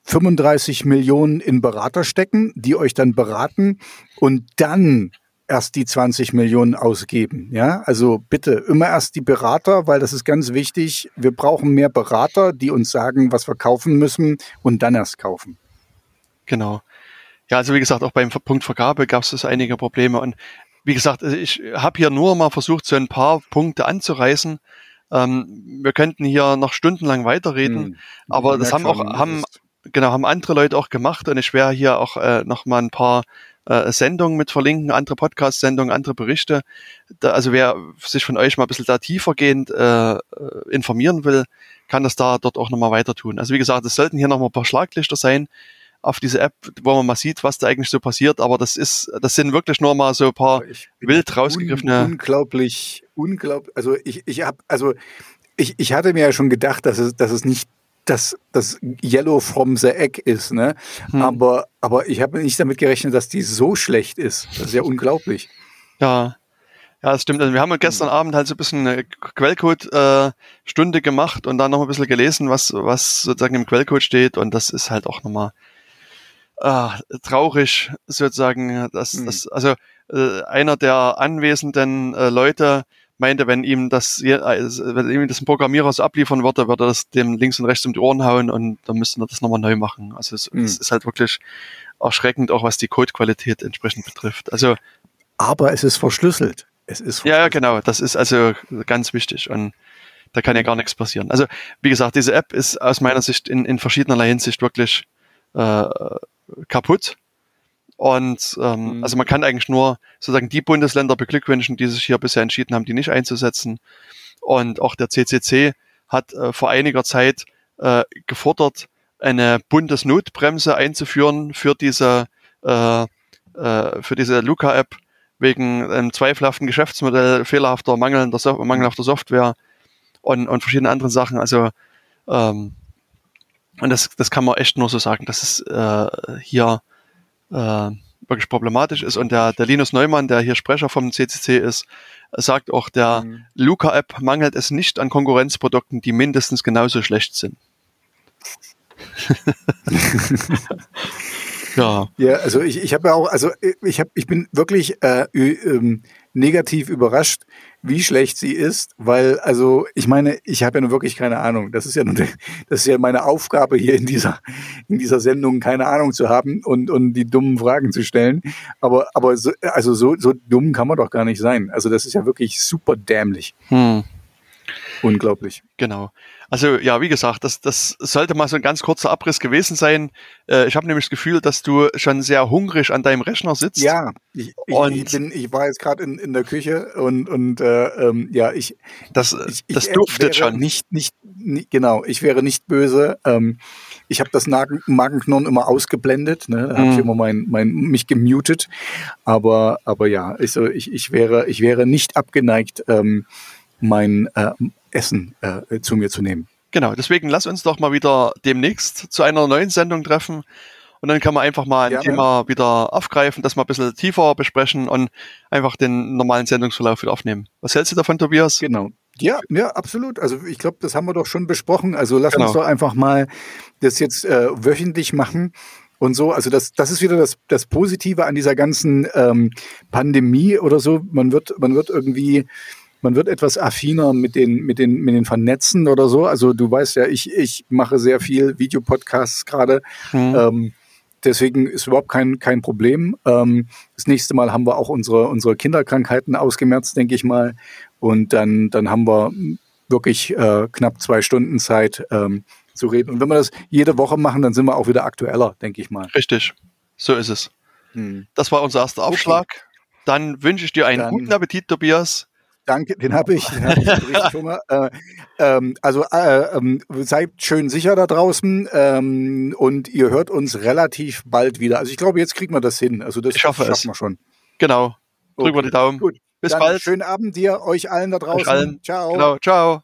35 Millionen in Berater stecken, die euch dann beraten und dann erst die 20 Millionen ausgeben. Ja, also bitte immer erst die Berater, weil das ist ganz wichtig. Wir brauchen mehr Berater, die uns sagen, was wir kaufen müssen und dann erst kaufen. Genau. Ja, also wie gesagt, auch beim Punkt Vergabe gab es einige Probleme und wie gesagt, ich habe hier nur mal versucht, so ein paar Punkte anzureißen. Ähm, wir könnten hier noch stundenlang weiterreden, hm, aber das haben auch haben genau haben andere Leute auch gemacht und ich werde hier auch äh, noch mal ein paar äh, Sendungen mit verlinken, andere Podcast-Sendungen, andere Berichte. Da, also wer sich von euch mal ein bisschen da tiefergehend äh, äh informieren will, kann das da dort auch nochmal weiter tun. Also wie gesagt, es sollten hier nochmal ein paar Schlaglichter sein auf diese App, wo man mal sieht, was da eigentlich so passiert, aber das ist, das sind wirklich nur mal so ein paar wild rausgegriffene. Un unglaublich, unglaublich, also ich, ich habe, also ich, ich hatte mir ja schon gedacht, dass es, dass es nicht das, das Yellow from the Egg ist, ne? Hm. Aber, aber ich habe nicht damit gerechnet, dass die so schlecht ist. Das ist ja unglaublich. Ja. Ja, das stimmt. Also wir haben gestern Abend halt so ein bisschen eine Quellcode-Stunde äh, gemacht und dann noch ein bisschen gelesen, was, was sozusagen im Quellcode steht. Und das ist halt auch nochmal äh, traurig, sozusagen. Dass, mhm. das, also äh, einer der anwesenden äh, Leute meinte, wenn ihm das, also, wenn ihm das ein Programmierer so abliefern würde, würde er das dem links und rechts um die Ohren hauen und dann müssten wir das nochmal neu machen. Also es, mhm. es ist halt wirklich erschreckend, auch was die Codequalität entsprechend betrifft. Also aber es ist verschlüsselt. Es ist verschlüsselt. Ja, genau. Das ist also ganz wichtig und da kann ja gar nichts passieren. Also wie gesagt, diese App ist aus meiner Sicht in, in verschiedenerlei Hinsicht wirklich äh, kaputt. Und ähm, mhm. also man kann eigentlich nur sozusagen die Bundesländer beglückwünschen, die sich hier bisher entschieden haben, die nicht einzusetzen. Und auch der CCC hat äh, vor einiger Zeit äh, gefordert, eine Bundesnotbremse einzuführen für diese äh, äh, für diese Luca-App wegen einem zweifelhaften Geschäftsmodell, fehlerhafter, mangelnder, so mangelhafter Software und, und verschiedene anderen Sachen. Also ähm, und das, das kann man echt nur so sagen, dass es äh, hier äh, wirklich problematisch ist. Und der, der Linus Neumann, der hier Sprecher vom CCC ist, sagt auch, der mhm. Luca-App mangelt es nicht an Konkurrenzprodukten, die mindestens genauso schlecht sind. ja. Ja, also ich, ich habe ja auch, also ich habe, ich bin wirklich äh, ähm, negativ überrascht, wie schlecht sie ist, weil, also, ich meine, ich habe ja nun wirklich keine Ahnung. Das ist ja nur, das ist ja meine Aufgabe hier in dieser, in dieser Sendung, keine Ahnung zu haben und, und die dummen Fragen zu stellen. Aber, aber so, also so, so dumm kann man doch gar nicht sein. Also das ist ja wirklich super dämlich. Hm. Unglaublich. Genau. Also ja, wie gesagt, das, das sollte mal so ein ganz kurzer Abriss gewesen sein. Äh, ich habe nämlich das Gefühl, dass du schon sehr hungrig an deinem Rechner sitzt. Ja, ich, und ich, bin, ich war jetzt gerade in, in der Küche und, und äh, ähm, ja, ich. Das, ich, das ich duftet schon. Nicht, nicht, nicht, genau, ich wäre nicht böse. Ähm, ich habe das Magenknurren immer ausgeblendet, ne? da habe ich mhm. immer mein, mein, mich gemutet. Aber, aber ja, ich, so, ich, ich, wäre, ich wäre nicht abgeneigt, ähm, mein äh, Essen äh, zu mir zu nehmen. Genau, deswegen lass uns doch mal wieder demnächst zu einer neuen Sendung treffen. Und dann kann man einfach mal ein ja, Thema ja. wieder aufgreifen, das mal ein bisschen tiefer besprechen und einfach den normalen Sendungsverlauf wieder aufnehmen. Was hältst du davon, Tobias? Genau. Ja, ja, absolut. Also ich glaube, das haben wir doch schon besprochen. Also lass genau. uns doch einfach mal das jetzt äh, wöchentlich machen und so. Also das, das ist wieder das, das Positive an dieser ganzen ähm, Pandemie oder so. Man wird, man wird irgendwie man wird etwas affiner mit den, mit den, mit den Vernetzen oder so. Also du weißt ja, ich, ich mache sehr viel Videopodcasts gerade. Mhm. Ähm, deswegen ist überhaupt kein, kein Problem. Ähm, das nächste Mal haben wir auch unsere, unsere Kinderkrankheiten ausgemerzt, denke ich mal. Und dann, dann haben wir wirklich äh, knapp zwei Stunden Zeit ähm, zu reden. Und wenn wir das jede Woche machen, dann sind wir auch wieder aktueller, denke ich mal. Richtig, so ist es. Hm. Das war unser erster Aufschlag. Okay. Dann wünsche ich dir einen dann, guten Appetit, Tobias. Danke, den habe ich. Den hab ich richtig Hunger. Äh, ähm, also äh, ähm, seid schön sicher da draußen ähm, und ihr hört uns relativ bald wieder. Also ich glaube, jetzt kriegen wir das hin. Also das ich hoffe schaffen es. wir schon. Genau. Drücken okay. wir die Daumen. Gut. Bis Dann bald. Schönen Abend dir, euch allen da draußen. Allen. Ciao. Genau. Ciao.